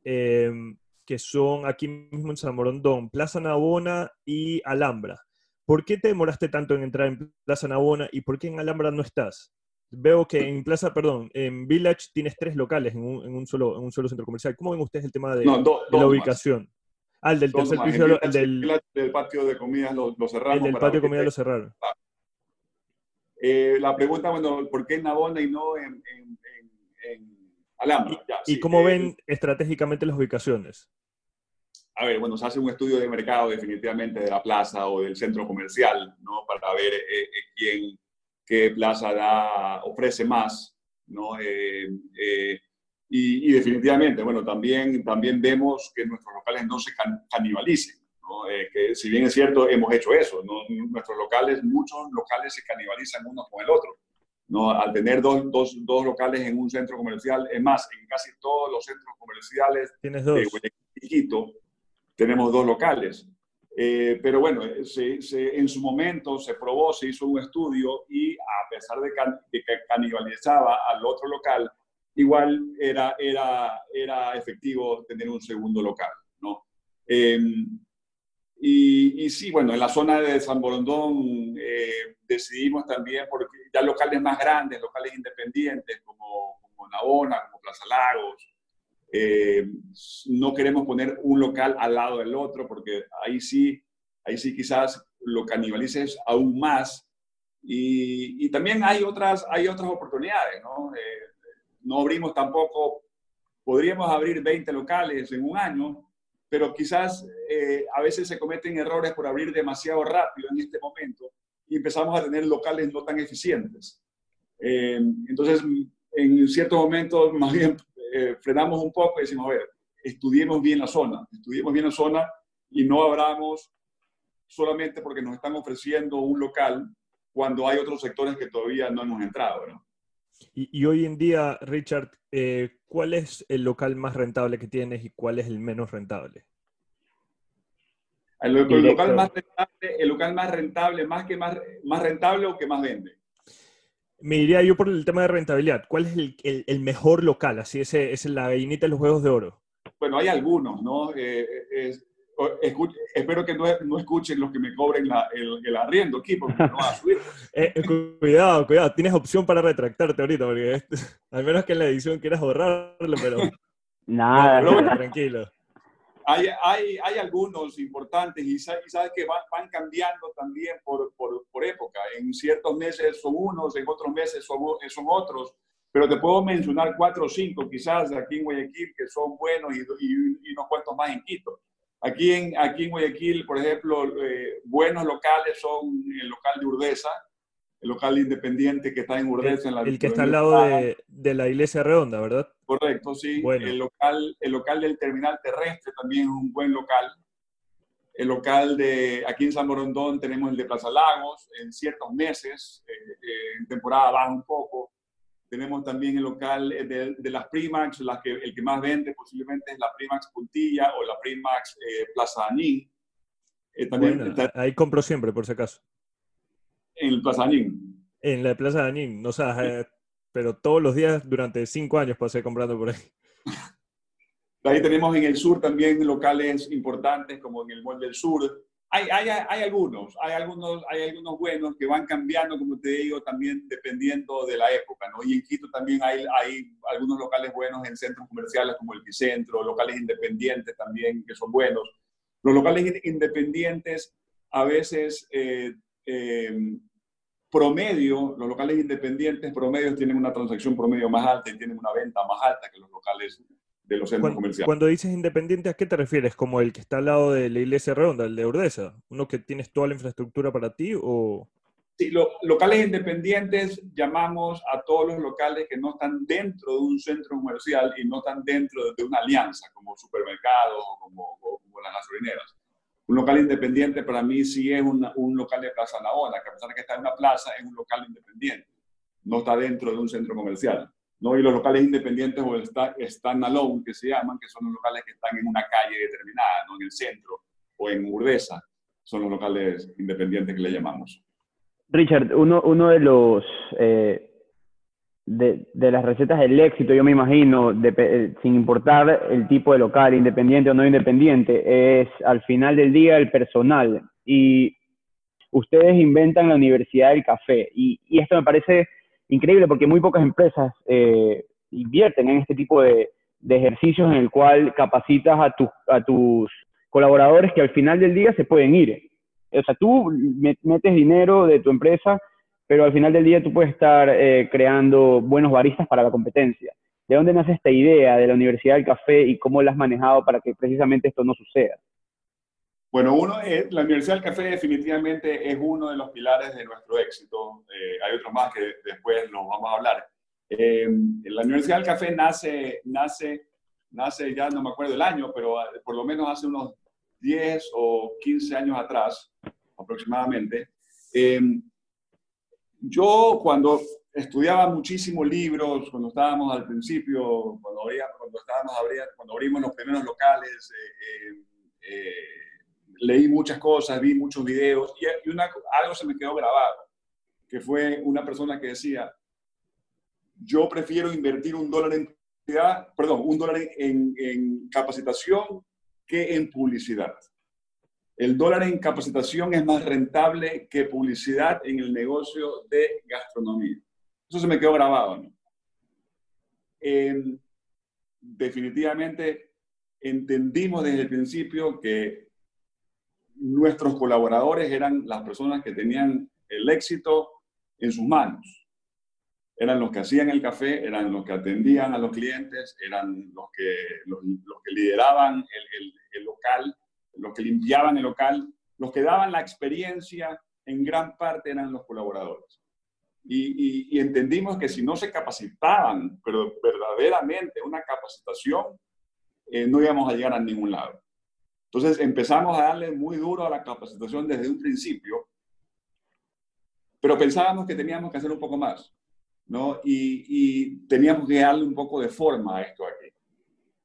em, que son aquí mismo en San Morondón, Plaza Navona y Alhambra. ¿Por qué te demoraste tanto en entrar en Plaza Navona y por qué en Alhambra no estás? Veo que en Plaza, perdón, en Village tienes tres locales en un, solo, en un solo centro comercial. ¿Cómo ven ustedes el tema de, la ubicación? Ah, el del tercer piso. El, del, patio de comidas lo, cerraron. El del patio de comidas lo cerraron. Eh, la pregunta, bueno, ¿por qué en Navona y no en, en, en Alhambra? ¿Y, cómo eh, ven estratégicamente las ubicaciones? A ver, bueno, se hace un estudio de mercado definitivamente de la plaza o del centro comercial, ¿no? Para ver eh, quién, qué plaza da, ofrece más, ¿no? Y, definitivamente, bueno, también, también vemos que nuestros locales no se canibalicen. ¿no? Eh, que si bien es cierto, hemos hecho eso. ¿no? Nuestros locales, muchos locales se canibalizan uno con el otro. ¿no? Al tener dos, dos, dos, locales en un centro comercial, es más, en casi todos los centros comerciales ¿Tienes dos? de tenemos dos locales. Eh, pero bueno, se, se, en su momento se probó, se hizo un estudio y a pesar de que canibalizaba al otro local, igual era, era, era efectivo tener un segundo local, ¿no? Em, y, y, sí, bueno, en la zona de San Borondón eh, decidimos también, porque ya locales más grandes, locales independientes como, como Navona, como Plaza Lagos, eh, no queremos poner un local al lado del otro, porque ahí sí, ahí sí quizás lo canibalices aún más. Y, y también hay otras, hay otras oportunidades, ¿no? Eh, no abrimos tampoco, podríamos abrir 20 locales en un año, pero quizás eh, a veces se cometen errores por abrir demasiado rápido en este momento y empezamos a tener locales no tan eficientes. Eh, entonces, en ciertos momentos, *laughs* más bien, eh, frenamos un poco y decimos, a ver, estudiemos bien la zona, estudiemos bien la zona y no abramos solamente porque nos están ofreciendo un local cuando hay otros sectores que todavía no hemos entrado. Y, hoy en día, Richard, eh, ¿cuál es el local más rentable que tienes y cuál es el menos rentable? El, local, más rentable, el local más rentable, más que más, más rentable o que más vende. Me diría yo por el tema de rentabilidad. ¿Cuál es el, el, mejor local? Así es, es la gallinita de los huevos de oro. Bueno, hay algunos, ¿no? Eh, es, espero que no, no, escuchen los que me cobren el, el, arriendo aquí, porque no va a subir. *laughs* Eh, eh, cuidado, cuidado, tienes opción para retractarte ahorita, porque *laughs* al menos que en la edición quieras borrarlo, pero... *laughs* Nada, tranquilo. Hay, hay, hay, algunos importantes y sabes, que van, van, cambiando también por, por, por, época. En ciertos meses son unos, en otros meses son, son otros, pero te puedo mencionar cuatro o cinco quizás aquí en Guayaquil que son buenos y, y, y unos cuantos más en Quito. Aquí en, aquí en Guayaquil, por ejemplo, eh, buenos locales son el local de Urdesa, el local independiente que está en Urdesa. El, en la, el que está al lado de, de, la iglesia redonda, ¿verdad? Correcto, sí. El, local, el local del terminal terrestre también es un buen local. El local de, aquí en San Morondón tenemos el de Plaza Lagos, en ciertos meses, eh, eh, en temporada baja un poco. Tenemos también el local eh, de, las Primax, la que, el que más vende posiblemente es la Primax Puntilla o la Primax eh, Plaza Aní. Eh, también, ahí compro siempre, por si acaso. En el Plaza Añín. En la Plaza Añín, no sabes, pero todos los días durante cinco años pasé comprando por ahí. *laughs* Ahí tenemos en el sur también locales importantes como en el Mall del Sur. Hay, hay, hay, algunos, hay algunos, hay algunos buenos que van cambiando, como te digo, también dependiendo de la época, ¿no? Y en Quito también hay, hay algunos locales buenos en centros comerciales como el Bicentro, locales independientes también que son buenos. Los locales independientes a veces eh, eh, promedio, los locales independientes promedios tienen una transacción promedio más alta y tienen una venta más alta que los locales de los centros comerciales. Cuando dices independiente, ¿a qué te refieres? ¿Como el que está al lado de la iglesia redonda, el de Urdesa? ¿Uno que tienes toda la infraestructura para ti o...? Sí, los locales independientes llamamos a todos los locales que no están dentro de un centro comercial y no están dentro de una alianza, como supermercados o como, como las gasolineras. Un local independiente para mí sí es un local de Plaza Naona, que a pesar de que está en una plaza, es un local independiente. No está dentro de un centro comercial. ¿No? Y los locales independientes o stand alone, que se llaman, que son los locales que están en una calle determinada, ¿no? en el centro o en Urdesa, son los locales independientes que le llamamos. Richard, uno, uno de los eh, de, de, las recetas del éxito, yo me imagino, eh, sin importar el tipo de local, independiente o no independiente, es al final del día el personal. Y ustedes inventan la Universidad del Café. Y, y esto me parece increíble porque muy pocas empresas eh, invierten en este tipo de, ejercicios en el cual capacitas a, a tus colaboradores que al final del día se pueden ir. O sea, tú metes dinero de tu empresa, pero al final del día tú puedes estar eh, creando buenos baristas para la competencia. ¿De dónde nace esta idea de la Universidad del Café y cómo la has manejado para que precisamente esto no suceda? Bueno, uno es, la Universidad del Café definitivamente es uno de los pilares de nuestro éxito. Eh, hay otros más que después nos vamos a hablar. Eh, la Universidad del Café nace, nace, nace, ya no me acuerdo el año, pero ah, por lo menos hace unos 10 o 15 años atrás, aproximadamente. Eh, yo cuando estudiaba muchísimos libros, cuando estábamos al principio, cuando, cuando, estábamos, cuando abrimos los primeros locales, leí muchas cosas, vi muchos videos y, una, algo se me quedó grabado, que fue una persona que decía, yo prefiero invertir un dólar en perdón, un dólar en, en capacitación que en publicidad. El dólar en capacitación es más rentable que publicidad en el negocio de gastronomía. Eso se me quedó grabado. ¿no? definitivamente entendimos desde el principio que nuestros colaboradores eran las personas que tenían el éxito en sus manos. Eran los que hacían el café, eran los que atendían a los clientes, eran los que, los, que lideraban el, el, local, los que limpiaban el local, los que daban la experiencia, en gran parte eran los colaboradores. Y, entendimos que si no se capacitaban, pero verdaderamente una capacitación, eh, no íbamos a llegar a ningún lado. Entonces empezamos a darle muy duro a la capacitación desde un principio, pero pensábamos que teníamos que hacer un poco más, ¿no? Y, teníamos que darle un poco de forma a esto aquí.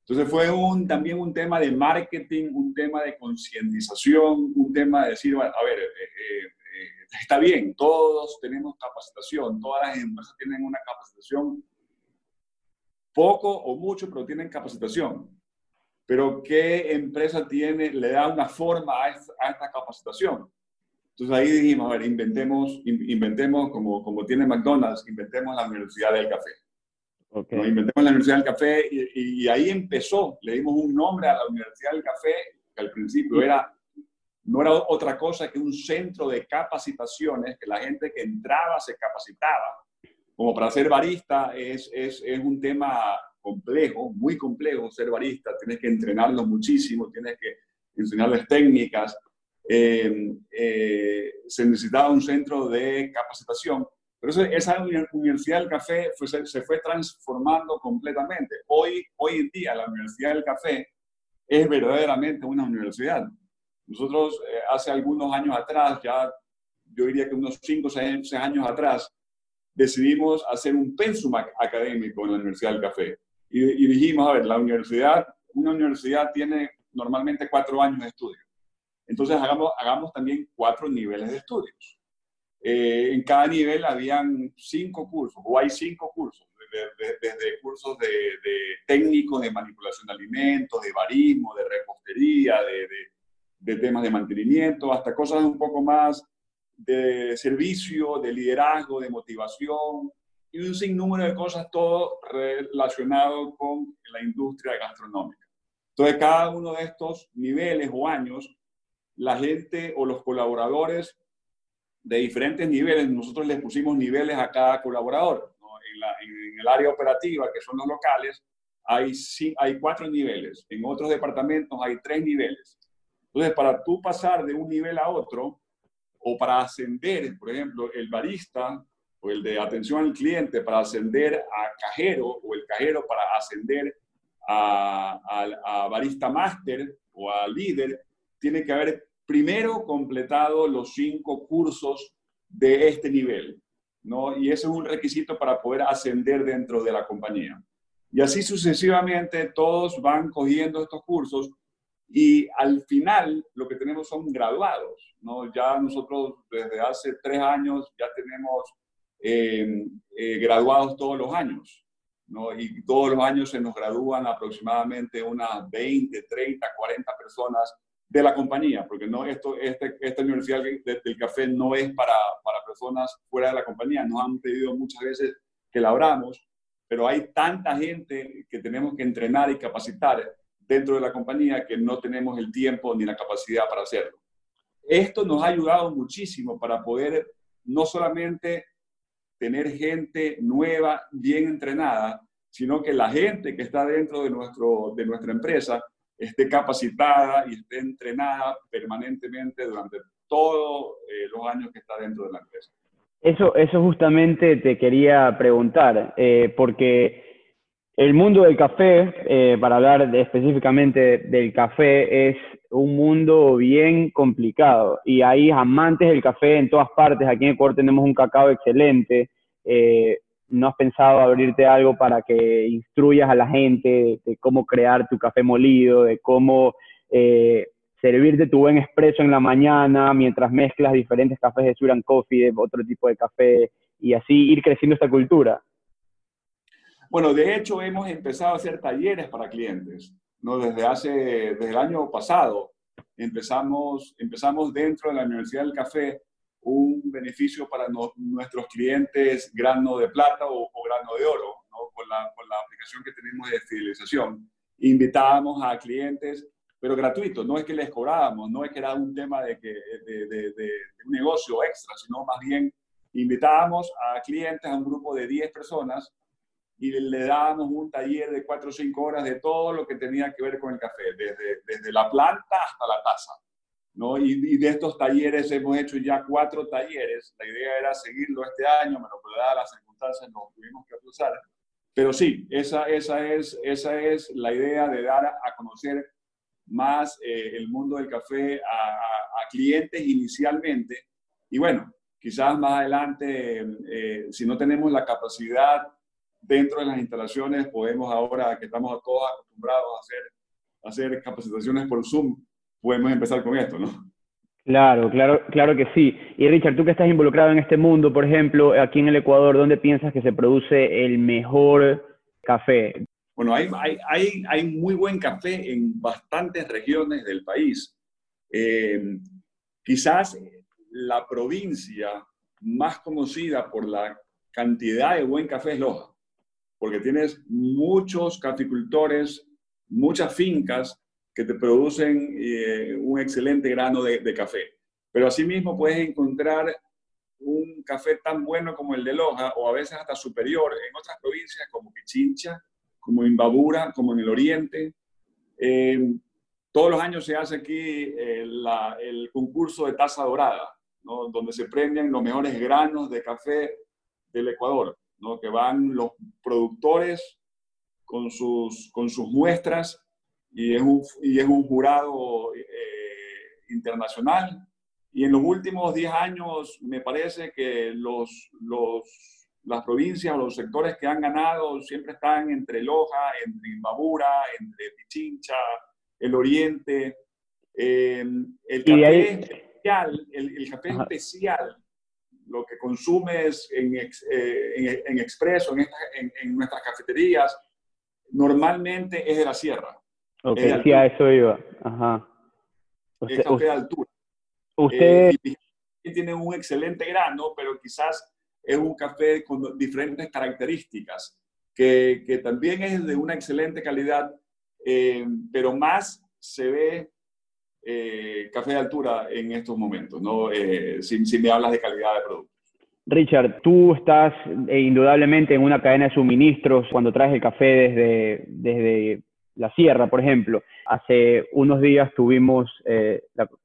Entonces fue un, también un tema de marketing, un tema de concientización, un tema de decir, a ver, eh, eh, eh, está bien, todos tenemos capacitación, todas las empresas tienen una capacitación, poco o mucho, pero tienen capacitación pero ¿qué empresa tiene, le da una forma a esta, capacitación? Entonces ahí dijimos, a ver, inventemos, inventemos como, como tiene McDonald's, inventemos la Universidad del Café. Okay. Inventemos la Universidad del Café y, y, ahí empezó, le dimos un nombre a la Universidad del Café, que al principio era, no era otra cosa que un centro de capacitaciones, que la gente que entraba se capacitaba. Como para ser barista es, es, es un tema complejo, muy complejo ser barista, tienes que entrenarlo muchísimo, tienes que enseñarles técnicas. Eh, eh, se necesitaba un centro de capacitación, pero esa Universidad del Café se, fue transformando completamente. Hoy, hoy en día la Universidad del Café es verdaderamente una universidad. Nosotros eh, hace algunos años atrás, ya yo diría que unos 5 o 6 años atrás, decidimos hacer un pensum académico en la Universidad del Café y, dijimos, a ver, la universidad, una universidad tiene normalmente cuatro años de estudio. Entonces hagamos, hagamos también cuatro niveles de estudios. Eh, en cada nivel habían cinco cursos, o hay cinco cursos, desde, cursos de, de técnicos de manipulación de alimentos, de barismo, de repostería, de, de temas de mantenimiento, hasta cosas un poco más de servicio, de liderazgo, de motivación y un sinnúmero de cosas, todo relacionado con la industria gastronómica. Entonces, cada uno de estos niveles o años, la gente o los colaboradores de diferentes niveles, nosotros les pusimos niveles a cada colaborador. En, el área operativa, que son los locales, hay, hay cuatro niveles. En otros departamentos hay tres niveles. Entonces, para tú pasar de un nivel a otro, o para ascender, por ejemplo, el barista o el de atención al cliente para ascender a cajero o el cajero para ascender a, a, barista máster o a líder, tiene que haber primero completado los cinco cursos de este nivel, ¿no? Y ese es un requisito para poder ascender dentro de la compañía. Y así sucesivamente todos van cogiendo estos cursos y al final lo que tenemos son graduados, ¿no? Ya nosotros desde hace tres años ya tenemos eh, eh, graduados todos los años. Y todos los años se nos gradúan aproximadamente unas 20, 30, 40 personas de la compañía, porque no, esto, este, esta universidad del café no es para, para personas fuera de la compañía, nos han pedido muchas veces que la abramos, pero hay tanta gente que tenemos que entrenar y capacitar dentro de la compañía que no tenemos el tiempo ni la capacidad para hacerlo. Esto nos ha ayudado muchísimo para poder no solamente tener gente nueva, bien entrenada, sino que la gente que está dentro de, nuestro, de nuestra empresa esté capacitada y esté entrenada permanentemente durante todos eh, los años que está dentro de la empresa. Eso, eso justamente te quería preguntar, eh, porque el mundo del café, eh, para hablar específicamente del café, es un mundo bien complicado y hay amantes del café en todas partes. Aquí en Ecuador tenemos un cacao excelente. Eh, ¿No has pensado abrirte algo para que instruyas a la gente de, cómo crear tu café molido, de cómo eh, servirte tu buen expreso en la mañana mientras mezclas diferentes cafés de Suran Coffee, de otro tipo de café y así ir creciendo esta cultura? Bueno, de hecho hemos empezado a hacer talleres para clientes, ¿no? Desde hace, desde el año pasado empezamos, empezamos dentro de la Universidad del Café un beneficio para nuestros clientes grano de plata o, grano de oro, con, la, con, la, aplicación que tenemos de fidelización. Invitábamos a clientes, pero gratuitos, no es que les cobrábamos, no es que era un tema de, que, de un negocio extra, sino más bien invitábamos a clientes, a un grupo de 10 personas, y le dábamos un taller de cuatro o cinco horas de todo lo que tenía que ver con el café, desde, desde la planta hasta la taza. ¿no? Y, de estos talleres hemos hecho ya cuatro talleres. La idea era seguirlo este año, pero dadas las circunstancias nos tuvimos que cruzar. Pero sí, esa, esa, es, esa es la idea de dar a, conocer más eh, el mundo del café a, a, clientes inicialmente. Y bueno, quizás más adelante, eh, si no tenemos la capacidad dentro de las instalaciones podemos ahora, que estamos todos acostumbrados a hacer, hacer capacitaciones por Zoom, podemos empezar con esto, ¿no? Claro, claro, claro que sí. Y Richard, tú que estás involucrado en este mundo, por ejemplo, aquí en el Ecuador, ¿dónde piensas que se produce el mejor café? Bueno, hay, hay, hay, muy buen café en bastantes regiones del país. Eh, quizás la provincia más conocida por la cantidad de buen café es Loja porque tienes muchos caficultores, muchas fincas que te producen eh, un excelente grano de, café. Pero asimismo puedes encontrar un café tan bueno como el de Loja o a veces hasta superior en otras provincias como Pichincha, como Imbabura, como en el oriente. Eh, todos los años se hace aquí eh, el concurso de taza dorada, donde se premian los mejores granos de café del Ecuador que van los productores con sus, con sus muestras y es un, y es un jurado eh, internacional. Y en los últimos 10 años me parece que los, los, las provincias o los sectores que han ganado siempre están entre Loja, entre Imbabura, entre Pichincha, el Oriente. Eh, el café especial, el, el café especial lo que consumes en, eh, en, Expreso, en, en, nuestras cafeterías, normalmente es de la sierra. Ok, sí, a eso iba. Ajá. es café de altura. Usted... Eh, tiene un excelente grano, pero quizás es un café con diferentes características, que, que también es de una excelente calidad, eh, pero más se ve eh, café de altura en estos momentos, ¿no? Eh, si, me hablas de calidad de producto. Richard, tú estás eh, indudablemente en una cadena de suministros cuando traes el café desde, desde la sierra, por ejemplo. Hace unos días tuvimos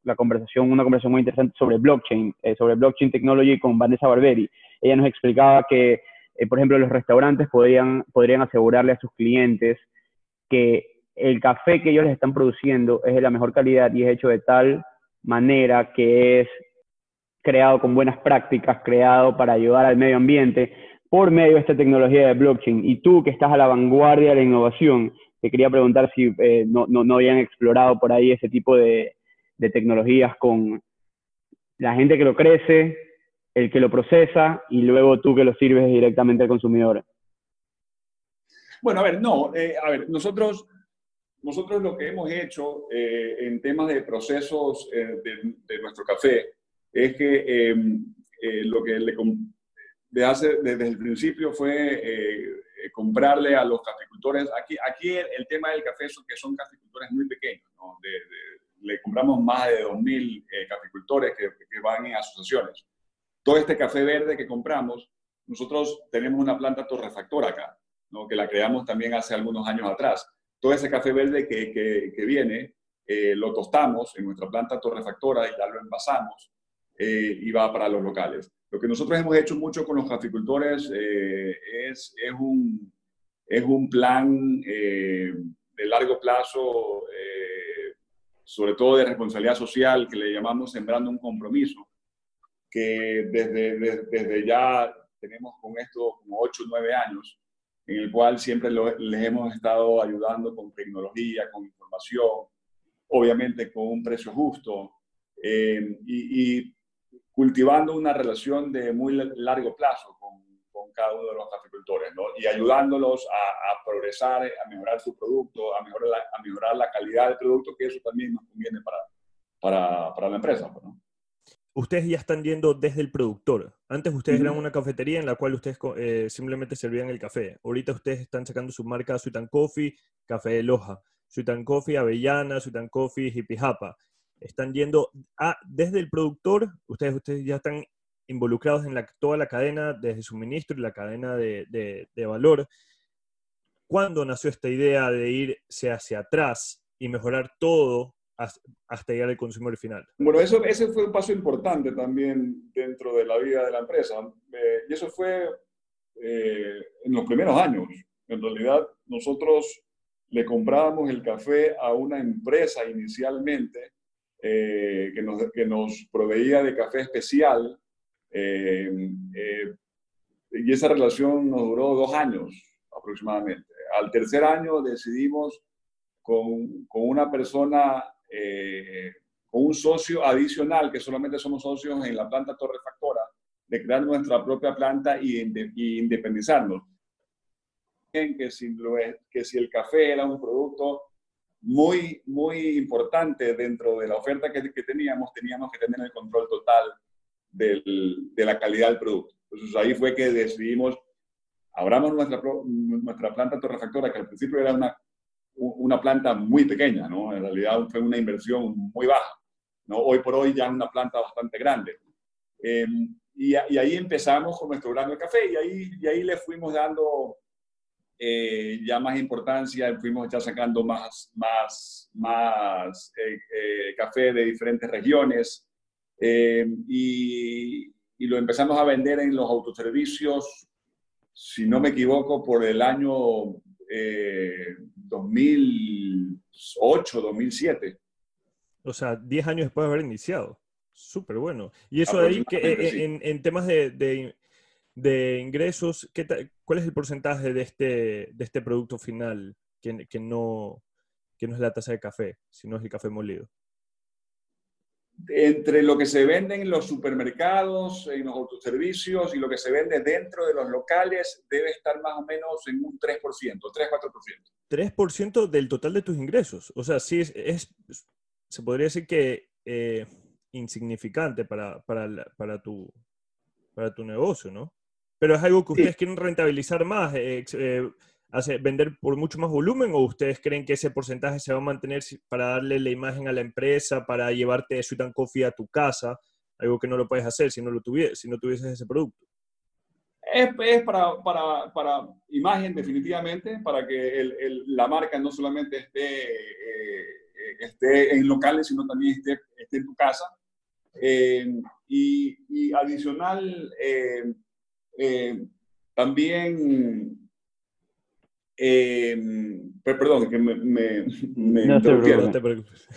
la, conversación, una conversación muy interesante sobre blockchain, sobre blockchain technology con Vanessa Barberi. Ella nos explicaba que, por ejemplo, los restaurantes podrían, podrían asegurarle a sus clientes que el café que ellos les están produciendo es de la mejor calidad y es hecho de tal manera que es creado con buenas prácticas, creado para ayudar al medio ambiente por medio de esta tecnología de blockchain. Y tú que estás a la vanguardia de la innovación, te quería preguntar si eh, no, no, habían explorado por ahí ese tipo de, tecnologías con la gente que lo crece, el que lo procesa y luego tú que lo sirves directamente al consumidor. Bueno, a ver, no, eh, a ver, nosotros nosotros lo que hemos hecho eh, en temas de procesos eh, de, nuestro café es que em, eh, lo que le, de hace, desde el principio fue comprarle a los caficultores, aquí, aquí el, tema del café es que son caficultores muy pequeños, ¿no? le compramos más de 2.000 caficultores que, que van en asociaciones. Todo este café verde que compramos, nosotros tenemos una planta torrefactora acá, ¿no? que la creamos también hace algunos años atrás todo ese café verde que, que, viene, eh, lo tostamos en nuestra planta torrefactora y ya lo envasamos eh, y va para los locales. Lo que nosotros hemos hecho mucho con los caficultores eh, es, es, un, es un plan de largo plazo, sobre todo de responsabilidad social, que le llamamos Sembrando un Compromiso, que desde, desde, desde ya tenemos con esto como 8 o 9 años, en el cual siempre les hemos estado ayudando con tecnología, con información, obviamente con un precio justo eh, y, cultivando una relación de muy largo plazo con, con cada uno de los caficultores ¿no? y ayudándolos a, a, progresar, a mejorar su producto, a mejorar, la, a mejorar la calidad del producto, que eso también nos conviene para, para, para la empresa. ¿no? Ustedes ya están yendo desde el productor. Antes ustedes eran una cafetería en la cual ustedes eh, simplemente servían el café. Ahorita ustedes están sacando su marca Sweet Coffee, Café de Loja, Sweet Coffee Avellana, Sweet Coffee Hippie Japa. Están yendo a, desde el productor, ustedes, ustedes ya están involucrados en la, toda la cadena desde suministro y la cadena de, de valor. ¿Cuándo nació esta idea de irse hacia atrás y mejorar todo hasta, llegar al consumidor final. Bueno, eso, ese fue un paso importante también dentro de la vida de la empresa. Eh, y eso fue eh, en los primeros años. En realidad, nosotros le comprábamos el café a una empresa inicialmente eh, que, nos, que, nos, proveía de café especial. y esa relación nos duró dos años aproximadamente. Al tercer año decidimos con, con una persona eh, con un socio adicional, que solamente somos socios en la planta torrefactora, de crear nuestra propia planta y, independizarnos. Que si, que si el café era un producto muy, muy importante dentro de la oferta que, teníamos, teníamos que tener el control total de la calidad del producto. Entonces ahí fue que decidimos, abramos nuestra, nuestra planta torrefactora, que al principio era una una planta muy pequeña, ¿no? En realidad fue una inversión muy baja, ¿no? Hoy por hoy ya es una planta bastante grande. Em, y, ahí empezamos con nuestro grano de café y ahí, y ahí le fuimos dando eh, ya más importancia, fuimos ya sacando más, más, más eh, eh, café de diferentes regiones em, y, y lo empezamos a vender en los autoservicios, si no me equivoco, por el año 2008, 2007. O sea, 10 años después de haber iniciado. Súper bueno. Y eso de ahí, que, eh, en, temas de, de, ingresos, ¿qué ¿cuál es el porcentaje de este, de este producto final que, que, no, que no es la taza de café, sino es el café molido? Entre lo que se vende en los supermercados, en los autoservicios y lo que se vende dentro de los locales debe estar más o menos en un 3%, 3-4%. 3% del total de tus ingresos. O sea, sí, es, se podría decir que eh, insignificante para, para, tu, para tu negocio, ¿no? Pero es algo que ustedes quieren rentabilizar más. Eh, eh, vender por mucho más volumen o ustedes creen que ese porcentaje se va a mantener para darle la imagen a la empresa, para llevarte Sweet and Coffee a tu casa, algo que no lo puedes hacer si no, lo tuvieses, si no tuvieses ese producto? Es, para, para, para, imagen definitivamente, para que la marca no solamente esté, eh, esté en locales, sino también esté, esté en tu casa. Eh, y, y, adicional, eh, también eh, perdón, que me, me, no te preocupes.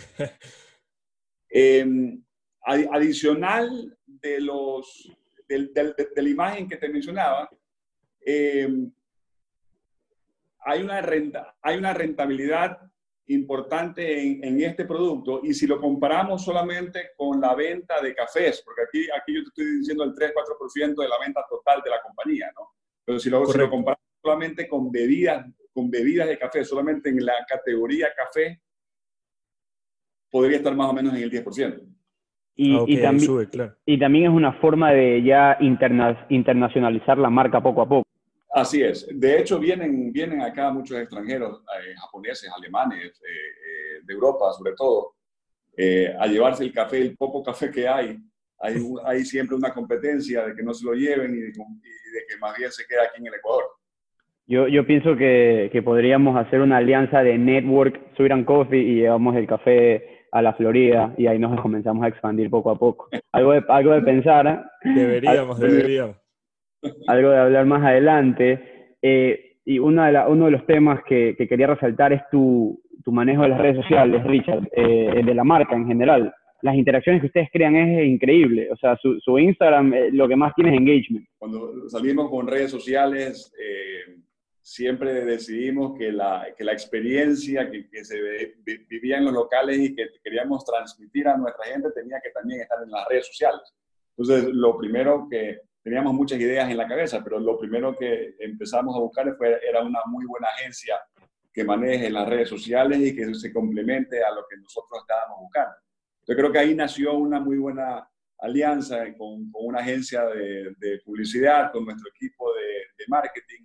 eh, adicional de, los, de, de, la imagen que te mencionaba, eh, hay, una renta, hay una rentabilidad importante en, en, este producto y si lo comparamos solamente con la venta de cafés, porque aquí, aquí yo te estoy diciendo el 3-4% de la venta total de la compañía, ¿no? Pero si lo, si lo comparamos solamente con bebidas, con bebidas de café, solamente en la categoría café, podría estar más o menos en el 10%. Y, ah, y, también, y también es una forma de ya interna, internacionalizar la marca poco a poco. Así es. De hecho, vienen, vienen acá muchos extranjeros, eh, japoneses, alemanes, eh, eh, de Europa sobre todo, a llevarse el café, el poco café que hay. Hay, hay siempre una competencia de que no se lo lleven y de, y de que más bien se quede aquí en el Ecuador. Yo, yo pienso que, que, podríamos hacer una alianza de network, Sweet and Coffee y llevamos el café a la Florida y ahí nos comenzamos a expandir poco a poco. Algo de, algo de pensar. ¿eh? Deberíamos, deberíamos. Algo de hablar más adelante. Eh, y una de uno de los temas que, que, quería resaltar es tu, tu manejo de las redes sociales, Richard, eh, de la marca en general. Las interacciones que ustedes crean es increíble. O sea, su, su Instagram lo que más tiene es engagement. Cuando salimos con redes sociales, siempre decidimos que la, que la experiencia que, que, se vivía en los locales y que queríamos transmitir a nuestra gente tenía que también estar en las redes sociales. Entonces, lo primero que teníamos muchas ideas en la cabeza, pero lo primero que empezamos a buscar fue, era una muy buena agencia que maneje las redes sociales y que se complemente a lo que nosotros estábamos buscando. Yo creo que ahí nació una muy buena alianza con, con una agencia de, de, publicidad, con nuestro equipo de, de marketing,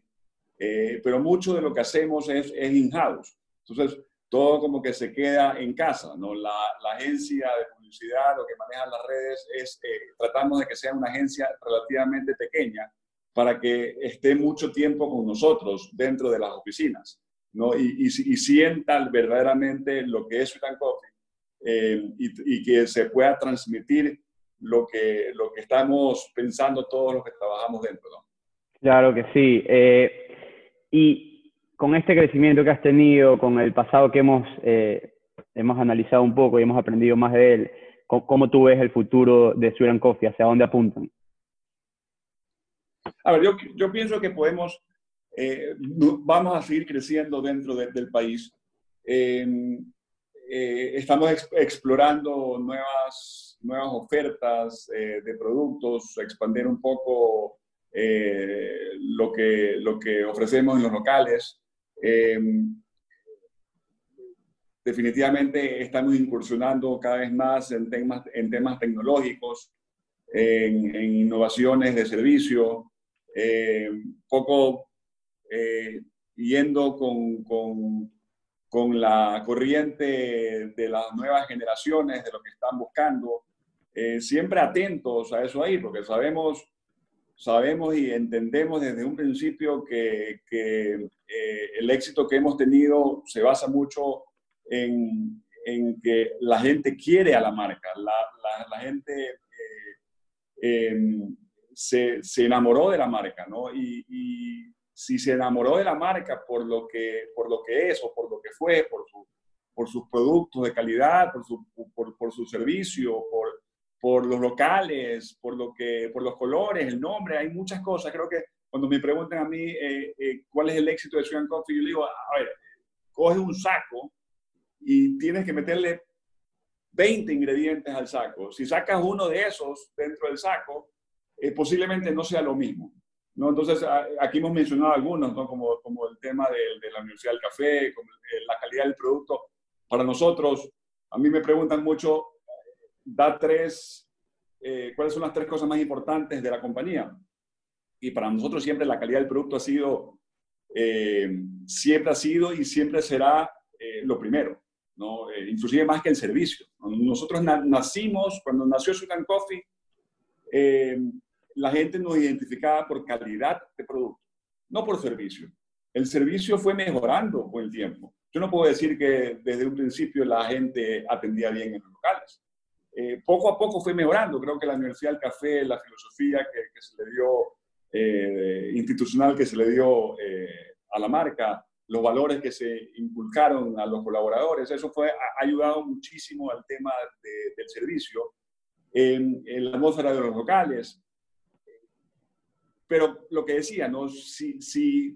eh, pero mucho de lo que hacemos es, es in-house. Entonces, todo como que se queda en casa, ¿no? La, la, agencia de publicidad, lo que maneja las redes, es, eh, tratamos de que sea una agencia relativamente pequeña para que esté mucho tiempo con nosotros dentro de las oficinas, ¿no? Y, y, y sienta verdaderamente lo que es Sweet Coffee eh, y, y, que se pueda transmitir lo que, lo que estamos pensando todos los que trabajamos dentro, ¿no? Claro que sí. Eh, y con este crecimiento que has tenido, con el pasado que hemos, eh, hemos analizado un poco y hemos aprendido más de él, ¿cómo, tú ves el futuro de Sweet Coffee? ¿Hacia dónde apuntan? A ver, yo, yo pienso que podemos, eh, vamos a seguir creciendo dentro del país. Eh, estamos explorando nuevas, nuevas ofertas de productos, expandir un poco eh, lo, que, lo que ofrecemos en los locales. Eh, definitivamente estamos incursionando cada vez más en temas, en temas tecnológicos, en, innovaciones de servicio, eh, poco yendo con, con, con, la corriente de las nuevas generaciones, de lo que están buscando, siempre atentos a eso ahí, porque sabemos sabemos y entendemos desde un principio que, eh, el éxito que hemos tenido se basa mucho en, que la gente quiere a la marca, la, gente eh, em, se, enamoró de la marca, ¿no? Y, si se enamoró de la marca por lo que, por lo que es o por lo que fue, por, su, por sus productos de calidad, por su, por su servicio, por, por los locales, por, lo que, por los colores, el nombre, hay muchas cosas. Creo que cuando me preguntan a mí eh, eh, cuál es el éxito de Sweet Coffee, yo digo, a ver, coge un saco y tienes que meterle 20 ingredientes al saco. Si sacas uno de esos dentro del saco, eh, posiblemente no sea lo mismo. ¿no? Entonces, aquí hemos mencionado algunos, ¿no? como, como el tema de, de la Universidad del Café, como la calidad del producto. Para nosotros, a mí me preguntan mucho, da tres, eh, ¿cuáles son las tres cosas más importantes de la compañía? Y para nosotros siempre la calidad del producto ha sido, eh, siempre ha sido y siempre será lo primero. ¿no? Eh, inclusive más que el servicio. Nosotros nacimos, cuando nació Sudan Coffee, eh, la gente nos identificaba por calidad de producto, no por servicio. El servicio fue mejorando con el tiempo. Yo no puedo decir que desde un principio la gente atendía bien en los locales. Eh, poco a poco fue mejorando. Creo que la Universidad del Café, la filosofía que, se le dio, institucional que se le dio a la marca, los valores que se inculcaron a los colaboradores. Eso fue, ayudado muchísimo al tema del servicio, en, la atmósfera de los locales. Pero lo que decía, ¿no? si,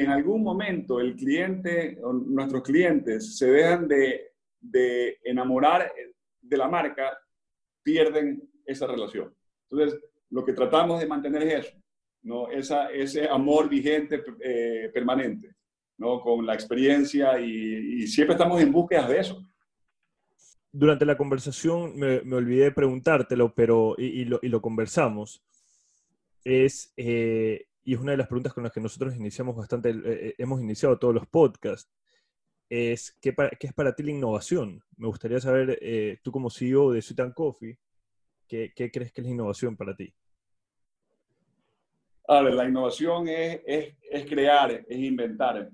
en algún momento el cliente o nuestros clientes se dejan de, de enamorar de la marca, pierden esa relación. Entonces, lo que tratamos de mantener es eso, ¿no? Esa, ese amor vigente eh, permanente. ¿no? con la experiencia y, siempre estamos en búsqueda de eso. Durante la conversación me, olvidé de preguntártelo, pero y, lo, conversamos. Es, eh, y es una de las preguntas con las que nosotros iniciamos bastante, eh, eh, hemos iniciado todos los podcasts, es ¿qué, ¿qué, es para ti la innovación? Me gustaría saber, tú como CEO de Sweet Coffee, ¿qué, ¿qué, crees que es innovación para ti? A ver, la innovación es, es, es crear, es inventar.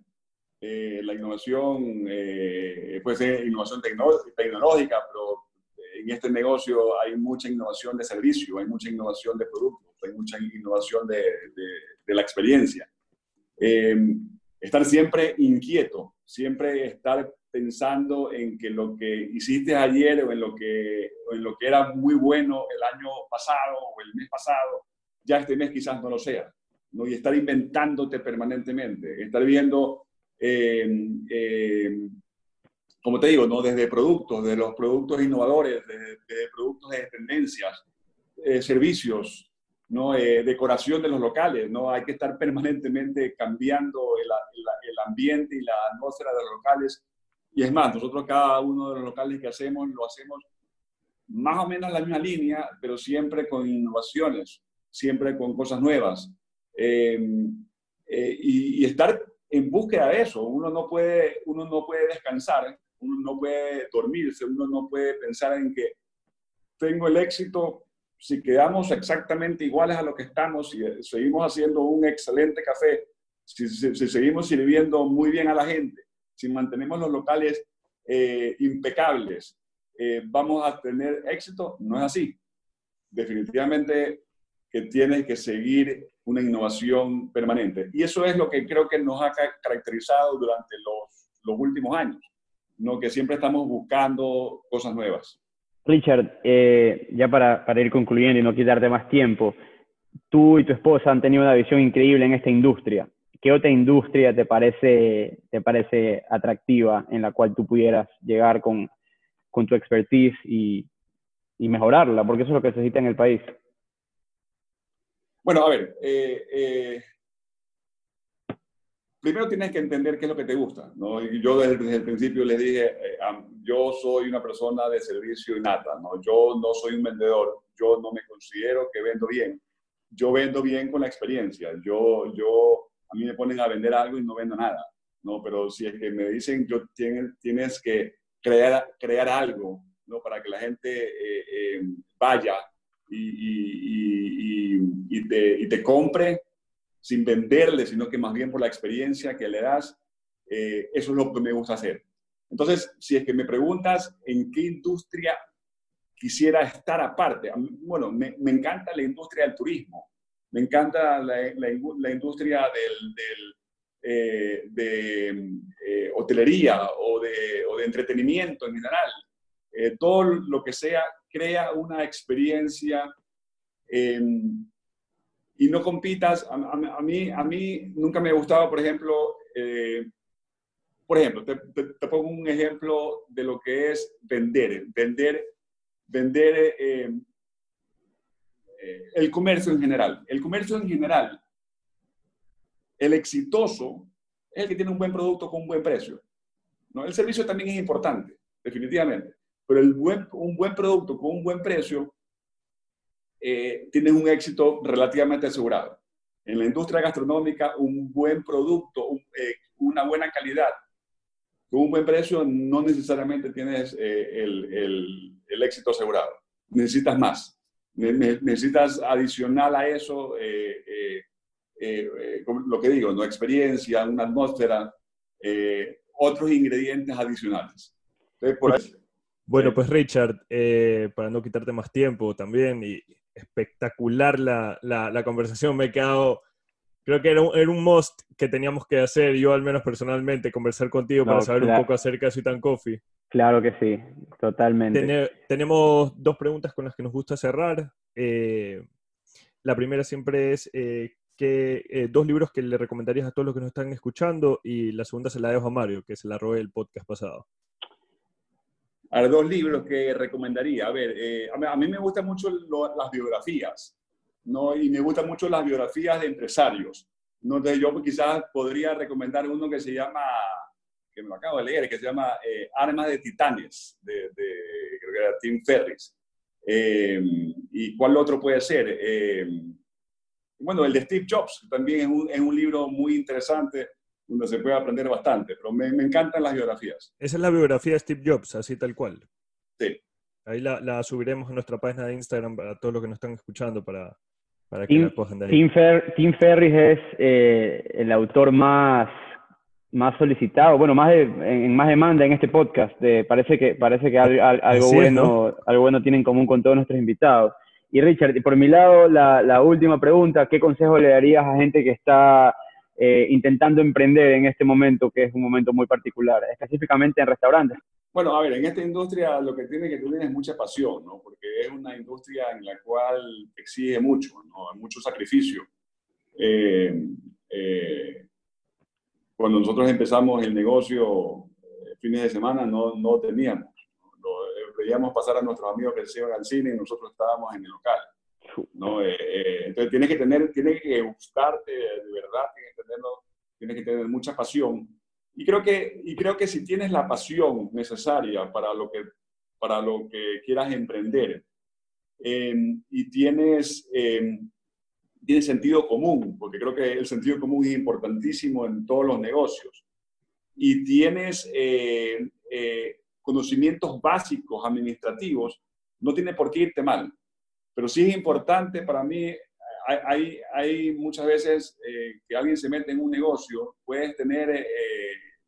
Eh, la innovación eh, puede ser innovación tecnológica, pero en este negocio hay mucha innovación de servicio, hay mucha innovación de productos, hay mucha innovación de, de, la experiencia. Eh, estar siempre inquieto, siempre estar pensando en que lo que hiciste ayer o en lo que, en lo que era muy bueno el año pasado o el mes pasado, ya este mes quizás no lo sea. ¿no? Y estar inventándote permanentemente, estar viendo eh, eh, como te digo, ¿no? desde productos, de los productos innovadores, desde, productos de tendencias, eh, servicios, ¿no? decoración de los locales. ¿no? Hay que estar *laughs* permanentemente cambiando el, ambiente y la atmósfera de los locales. Y es más, nosotros cada uno de los locales que hacemos lo hacemos más o menos en la misma línea, pero siempre con innovaciones, siempre con cosas nuevas. y, y, estar en búsqueda de eso. Uno no puede, uno no puede descansar, uno no puede dormirse, uno no puede pensar en que tengo el éxito si quedamos exactamente iguales a lo que estamos, si seguimos haciendo un excelente café, si, seguimos sirviendo muy bien a la gente, si mantenemos los locales eh, impecables, eh, vamos a tener éxito. No es así. Definitivamente que tienes que seguir una innovación permanente. Y eso es lo que creo que nos ha caracterizado durante los, los últimos años, ¿no? que siempre estamos buscando cosas nuevas. Richard, eh, ya para, ir concluyendo y no quitarte más tiempo, tú y tu esposa han tenido una visión increíble en esta industria. ¿Qué otra industria te parece, te parece atractiva en la cual tú pudieras llegar con, tu expertise y, mejorarla? Porque eso es lo que necesita en el país. Bueno, a ver, eh, eh, primero tienes que entender qué es lo que te gusta. ¿no? yo desde, el principio les dije, eh, yo soy una persona de servicio innata, ¿no? yo no soy un vendedor, yo no me considero que vendo bien, yo vendo bien con la experiencia, yo, yo, a mí me ponen a vender algo y no vendo nada, ¿no? pero si es que me dicen, yo tienes, tienes que crear, crear algo ¿no? para que la gente vaya y, y, te, y, te, compre sin venderle, sino que más bien por la experiencia que le das, eh, eso es lo que me gusta hacer. Entonces, si es que me preguntas en qué industria quisiera estar aparte, bueno, me, me encanta la industria del turismo, me encanta la, industria del, eh, de eh, hotelería o de, entretenimiento en general. todo lo que sea crea una experiencia em, y no compitas. A, mí, a mí nunca me ha gustado, por ejemplo, eh, por ejemplo, te, pongo un ejemplo de lo que es vender, vender, vender eh, eh, el comercio en general. El comercio en general, el exitoso es el que tiene un buen producto con un buen precio. ¿no? El servicio también es importante, definitivamente, pero el buen, un buen producto con un buen precio eh, tiene un éxito relativamente asegurado. En la industria gastronómica, un buen producto, eh, una buena calidad, con un buen precio, no necesariamente tienes eh, el, el, éxito asegurado. Necesitas más. necesitas adicional a eso, lo que digo, ¿no? experiencia, una atmósfera, otros ingredientes adicionales. Bueno, pues Richard, para no quitarte más tiempo también, y espectacular la, la, conversación. Me he quedado, creo que era un, era un must que teníamos que hacer, yo al menos personalmente, conversar contigo para saber un poco acerca de Sweet Coffee. Claro que sí, totalmente. tenemos dos preguntas con las que nos gusta cerrar. Eh, la primera siempre es eh, que, eh, dos libros que le recomendarías a todos los que nos están escuchando y la segunda se la dejo a Mario, que se la robé el podcast pasado. Dos libros que recomendaría. A ver, eh, a, mí, me gustan mucho las biografías, ¿no? Y me gustan mucho las biografías de empresarios. ¿no? Entonces yo quizás podría recomendar uno que se llama, que me lo acabo de leer, que se llama eh, Armas de Titanes, de, creo que era Tim Ferris. Eh, ¿Y cuál otro puede ser? bueno, el de Steve Jobs, también es un, es un libro muy interesante donde se puede aprender bastante, pero me, me, encantan las biografías. Esa es la biografía de Steve Jobs, así tal cual. Sí. Ahí la, la subiremos a nuestra página de Instagram para todos los que nos están escuchando para, para que la cojan de ahí. Tim, Ferris es eh, el autor más, más solicitado, bueno, más en más demanda en este podcast. parece que, parece que algo, bueno, algo bueno tiene en común con todos nuestros invitados. Y Richard, por mi lado, la, la última pregunta, ¿qué consejo le darías a gente que está eh, intentando emprender en este momento, que es un momento muy particular, específicamente en restaurantes? Bueno, a ver, en esta industria lo que tiene que tener es mucha pasión, ¿no? Porque es una industria en la cual exige mucho, ¿no? Mucho sacrificio. Eh, eh, cuando nosotros empezamos el negocio, fines de semana no, no teníamos. veíamos pasar a nuestros amigos que se iban al cine y nosotros estábamos en el local. ¿No? entonces tienes que tener, tienes que gustarte de verdad, tienes que tener mucha pasión. Y creo que, y creo que si tienes la pasión necesaria para lo que, para lo que quieras emprender em, y tienes, em, tienes sentido común, porque creo que el sentido común es importantísimo en todos los negocios, y tienes eh, eh, conocimientos básicos administrativos, no tiene por qué irte mal. Pero sí es importante para mí hay, hay muchas veces eh, que alguien se mete en un negocio, puedes tener eh,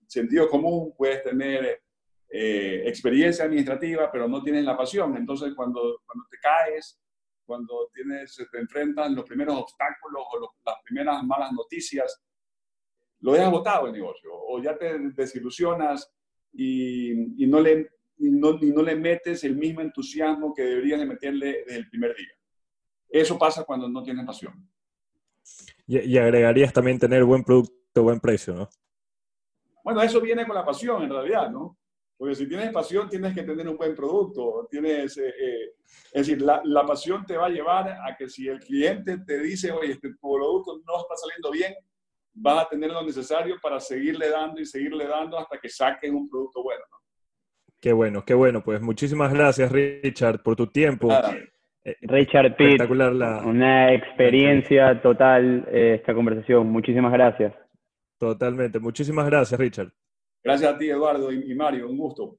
sentido común, puedes tener eh, experiencia administrativa, pero no tienes la pasión. Entonces, cuando, cuando te caes, cuando tienes, te enfrentan los primeros obstáculos o las primeras malas noticias, lo dejas botado el negocio o ya te desilusionas y, y no le, y no, y no le metes el mismo entusiasmo que deberías de meterle desde el primer día. Eso pasa cuando no tienes pasión. Y, agregarías también tener buen producto, buen precio, ¿no? Bueno, eso viene con la pasión en realidad, ¿no? Porque si tienes pasión, tienes que tener un buen producto. Tienes, eh, eh, es decir, la, la, pasión te va a llevar a que si el cliente te dice, oye, este producto no está saliendo bien, vas a tener lo necesario para seguirle dando y seguirle dando hasta que saquen un producto bueno. ¿no? Qué bueno, qué bueno. Pues muchísimas gracias, Richard, por tu tiempo. Eh, Richard Pitt, una experiencia total eh, esta conversación. Muchísimas gracias. Totalmente. Muchísimas gracias, Richard. Gracias a ti, Eduardo y Mario. Un gusto.